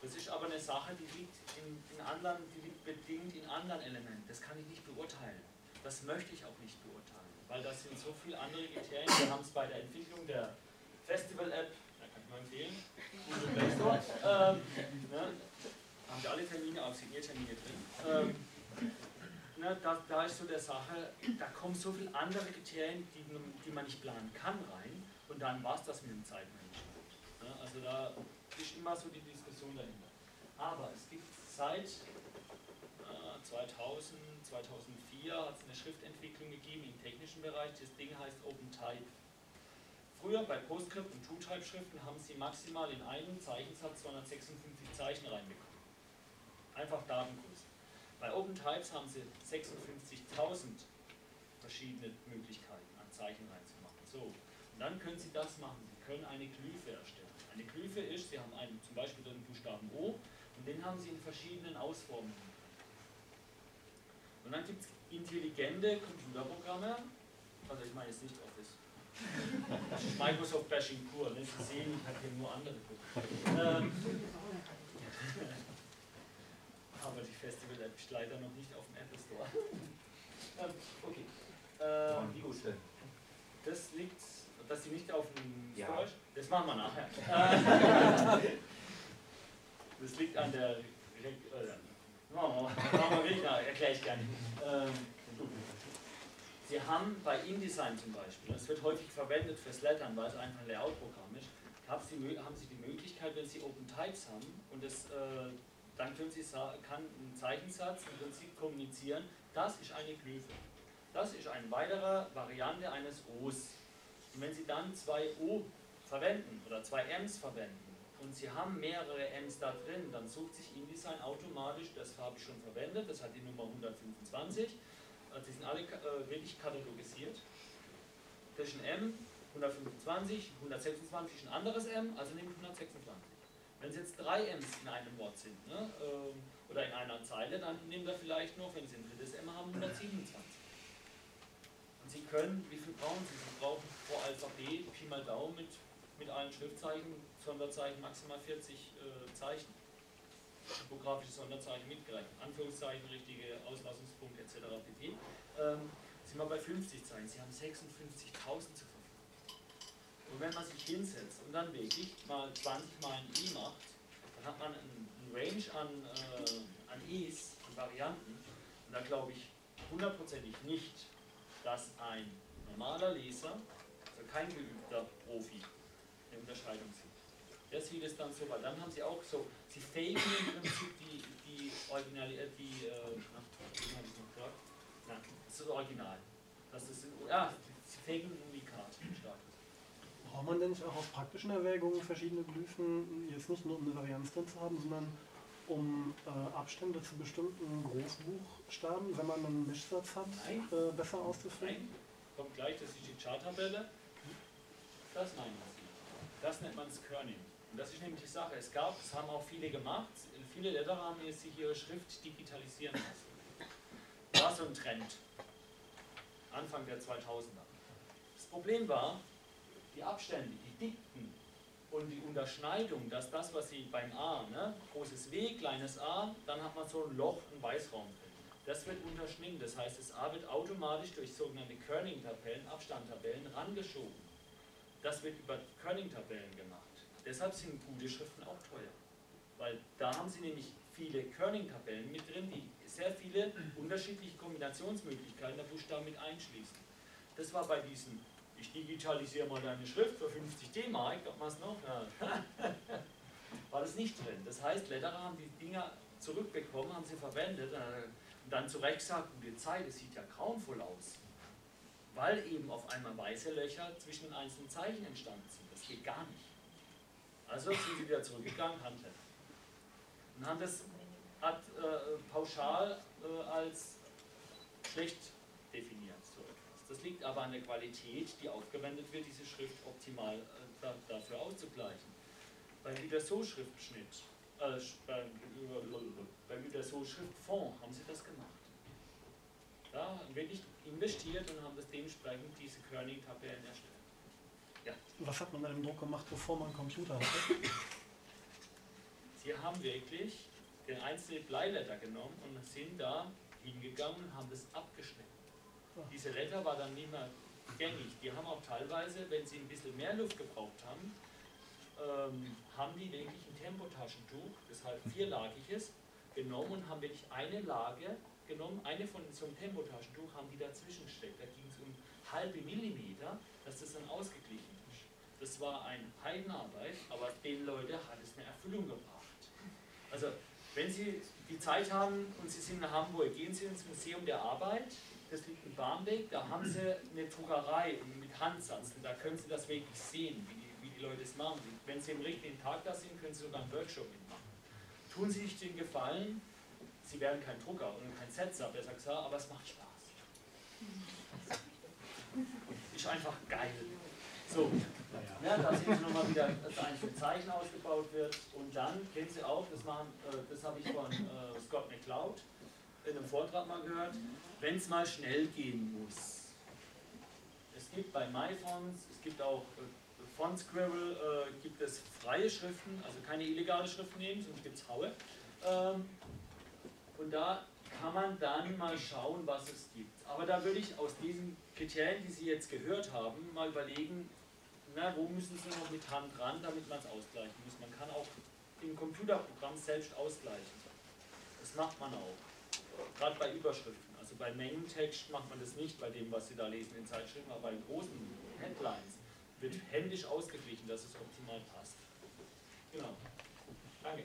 Das ist aber eine Sache, die liegt in, in anderen, die liegt bedingt in anderen Elementen. Das kann ich nicht beurteilen. Das möchte ich auch nicht beurteilen, weil das sind so viele andere Kriterien. Wir haben es bei der Entwicklung der Festival-App, da kann ich mal empfehlen, Google Play Store, ähm, ne, haben wir alle Termine auf Signiertermine drin. Ähm, ne, da, da ist so der Sache, da kommen so viele andere Kriterien, die, die man nicht planen kann, rein und dann war es das mit dem Zeitmanagement. Ne, also da ist immer so die Diskussion dahinter. Aber es gibt seit äh, 2000, 2004 hat es eine Schriftentwicklung gegeben im technischen Bereich. Das Ding heißt OpenType. Früher bei PostScript und TrueType-Schriften haben Sie maximal in einem Zeichensatz 256 Zeichen reinbekommen. Einfach Datengröße. Bei OpenTypes haben Sie 56.000 verschiedene Möglichkeiten an Zeichen reinzumachen. So, und dann können Sie das machen. Sie können eine Glyphe erstellen. Eine Glyphe ist, Sie haben einen, zum Beispiel den Buchstaben O und den haben Sie in verschiedenen Ausformungen. Und dann gibt es intelligente Computerprogramme, also ich meine jetzt nicht Office. Das ist Microsoft Bashing pur, ne? Sie sehen, ich habe hier nur andere ähm, Aber die Festival-App ist leider noch nicht auf dem Apple Store. ähm, okay. Ähm, wie gut. Das liegt, dass sie nicht auf dem Ja. Store ist, das machen wir nachher. Äh, das liegt an der. Re- Wir wirklich nach, erkläre ich gerne. Ähm, Sie haben bei InDesign zum Beispiel, das wird häufig verwendet fürs Lettern, weil es einfach ein Layout-Programm ist, haben Sie, die Möglichkeit, wenn Sie Open Types haben und das, äh, dann können Sie kann ein Zeichensatz im Prinzip kommunizieren, das ist eine Glyphe. Das ist eine weitere Variante eines O's. Und wenn Sie dann zwei O verwenden oder zwei M's verwenden und Sie haben mehrere M's da drin, dann sucht sich InDesign automatisch, das habe ich schon verwendet, das hat die Nummer 125, also die sind alle äh, wirklich katalogisiert. Das ist ein M, 125, 126 ist ein anderes M, also nehmt 126. Wenn es jetzt drei M's in einem Wort sind, ne, ähm, oder in einer Zeile, dann nehmt ihr vielleicht noch, wenn Sie ein drittes M haben, 127. Und Sie können, wie viel brauchen Sie? Sie brauchen pro Alphabet, Pi mal Daumen mit, mit allen Schriftzeichen, Sonderzeichen maximal 40 äh, Zeichen. Typografische Sonderzeichen mitgerechnet, Anführungszeichen, richtige Auslassungspunkt etc. pp. Ähm, sind wir bei 50 Zeichen. Sie haben 56.000 zur Verfügung. Und wenn man sich hinsetzt und dann wirklich mal 20 mal ein i macht, dann hat man ein, ein Range an, äh, an i's, an Varianten. Und da glaube ich hundertprozentig nicht, dass ein normaler Leser, also kein geübter Profi, eine Unterscheidung sieht. Der sieht es dann so, weil dann haben sie auch so, sie faken im Prinzip die, die Original, äh, die, äh, ach, wie habe ich noch gesagt? Nein, das ist das Original. Das ist, ja, sie faken ein Unikat. Braucht man denn nicht auch aus praktischen Erwägungen verschiedene Glyphen, jetzt nicht nur um eine Varianz drin zu haben, sondern um äh, Abstände zu bestimmten Großbuchstaben, wenn man einen Mischsatz hat, Nein. äh, besser auszufüllen? Nein, kommt gleich, das ist die Charttabelle. Das wir. Das nennt man das Kerning. Und das ist nämlich die Sache. Es gab, es haben auch viele gemacht, viele Letterer haben jetzt sich ihre Schrift digitalisieren lassen. War so ein Trend. Anfang der 2000er. Das Problem war, die Abstände, die Dikten, Und die Unterschneidung, dass das, was Sie beim A, ne, großes W, kleines a, dann hat man so ein Loch, einen Weißraum drin. Das wird unterschnitten, das heißt, das A wird automatisch durch sogenannte Kerning-Tabellen, Abstandtabellen, rangeschoben. Das wird über Kerning-Tabellen gemacht. Deshalb sind gute Schriften auch teuer. Weil da haben Sie nämlich viele Kerning-Tabellen mit drin, die sehr viele unterschiedliche Kombinationsmöglichkeiten der Buchstaben mit einschließen. Das war bei diesen, ich digitalisiere mal deine Schrift für 50 D-Mark, was noch? Ja. war das nicht drin. Das heißt, Letterer haben die Dinger zurückbekommen, haben sie verwendet und dann zu Recht gesagt, die Zeit, es sieht ja grauenvoll aus. Weil eben auf einmal weiße Löcher zwischen den einzelnen Zeichen entstanden sind. Das geht gar nicht. Also sind sie wieder zurückgegangen, Handletter. Und haben das hat, äh, pauschal äh, als schlecht definiert. Das liegt aber an der Qualität, die aufgewendet wird, diese Schrift optimal äh, da, dafür auszugleichen. Beim Uderso-Schriftschnitt, äh, beim, beim Uderso-Schriftfond haben sie das gemacht. Da haben wirklich investiert und haben das dementsprechend diese Kerning-Tabellen erstellt. Ja. Was hat man mit dem Druck gemacht, bevor man einen Computer hatte? Sie haben wirklich den einzelnen Bleiletter genommen und sind da hingegangen und haben das abgeschnitten. Diese Letter war dann nicht mehr gängig. Die haben auch teilweise, wenn sie ein bisschen mehr Luft gebraucht haben, ähm, haben die wirklich ein Tempotaschentuch, deshalb vierlagiges, genommen und haben wirklich eine Lage genommen, eine von so einem Tempotaschentuch haben die dazwischen gesteckt. Da ging es um halbe Millimeter, dass das dann ausgeglichen ist. Das war eine Heidenarbeit, aber den Leuten hat es eine Erfüllung gebracht. Also wenn Sie die Zeit haben und Sie sind in Hamburg, gehen Sie ins Museum der Arbeit, das liegt in Barmbek, da haben Sie eine Druckerei mit Handsatz und da können Sie das wirklich sehen, wie die, wie die Leute es machen. Wenn Sie am richtigen Tag da sind, können Sie sogar einen Workshop mitmachen. Tun Sie sich den Gefallen, Sie werden kein Drucker und kein Setzer, besser gesagt, aber es macht Spaß. Ist einfach geil. So, ja, da sehen Sie nochmal, wie das einzelne Zeichen ausgebaut wird. Und dann kennen Sie auch, das, machen, äh, das habe ich von äh, Scott McCloud in einem Vortrag mal gehört, wenn es mal schnell gehen muss. Es gibt bei MyFonts, es gibt auch äh, Font Scribble, äh, gibt es freie Schriften, also keine illegale Schriften nehmen, sonst gibt es Haue. Ähm, und da kann man dann mal schauen, was es gibt. Aber da würde ich aus diesen Kriterien, die Sie jetzt gehört haben, mal überlegen, na, wo müssen Sie noch mit Hand ran, damit man es ausgleichen muss. Man kann auch im Computerprogramm selbst ausgleichen. Das macht man auch. Gerade bei Überschriften. Also bei Mengentext macht man das nicht bei dem, was Sie da lesen in Zeitschriften, aber bei großen Headlines wird händisch ausgeglichen, dass es optimal passt. Genau. Danke.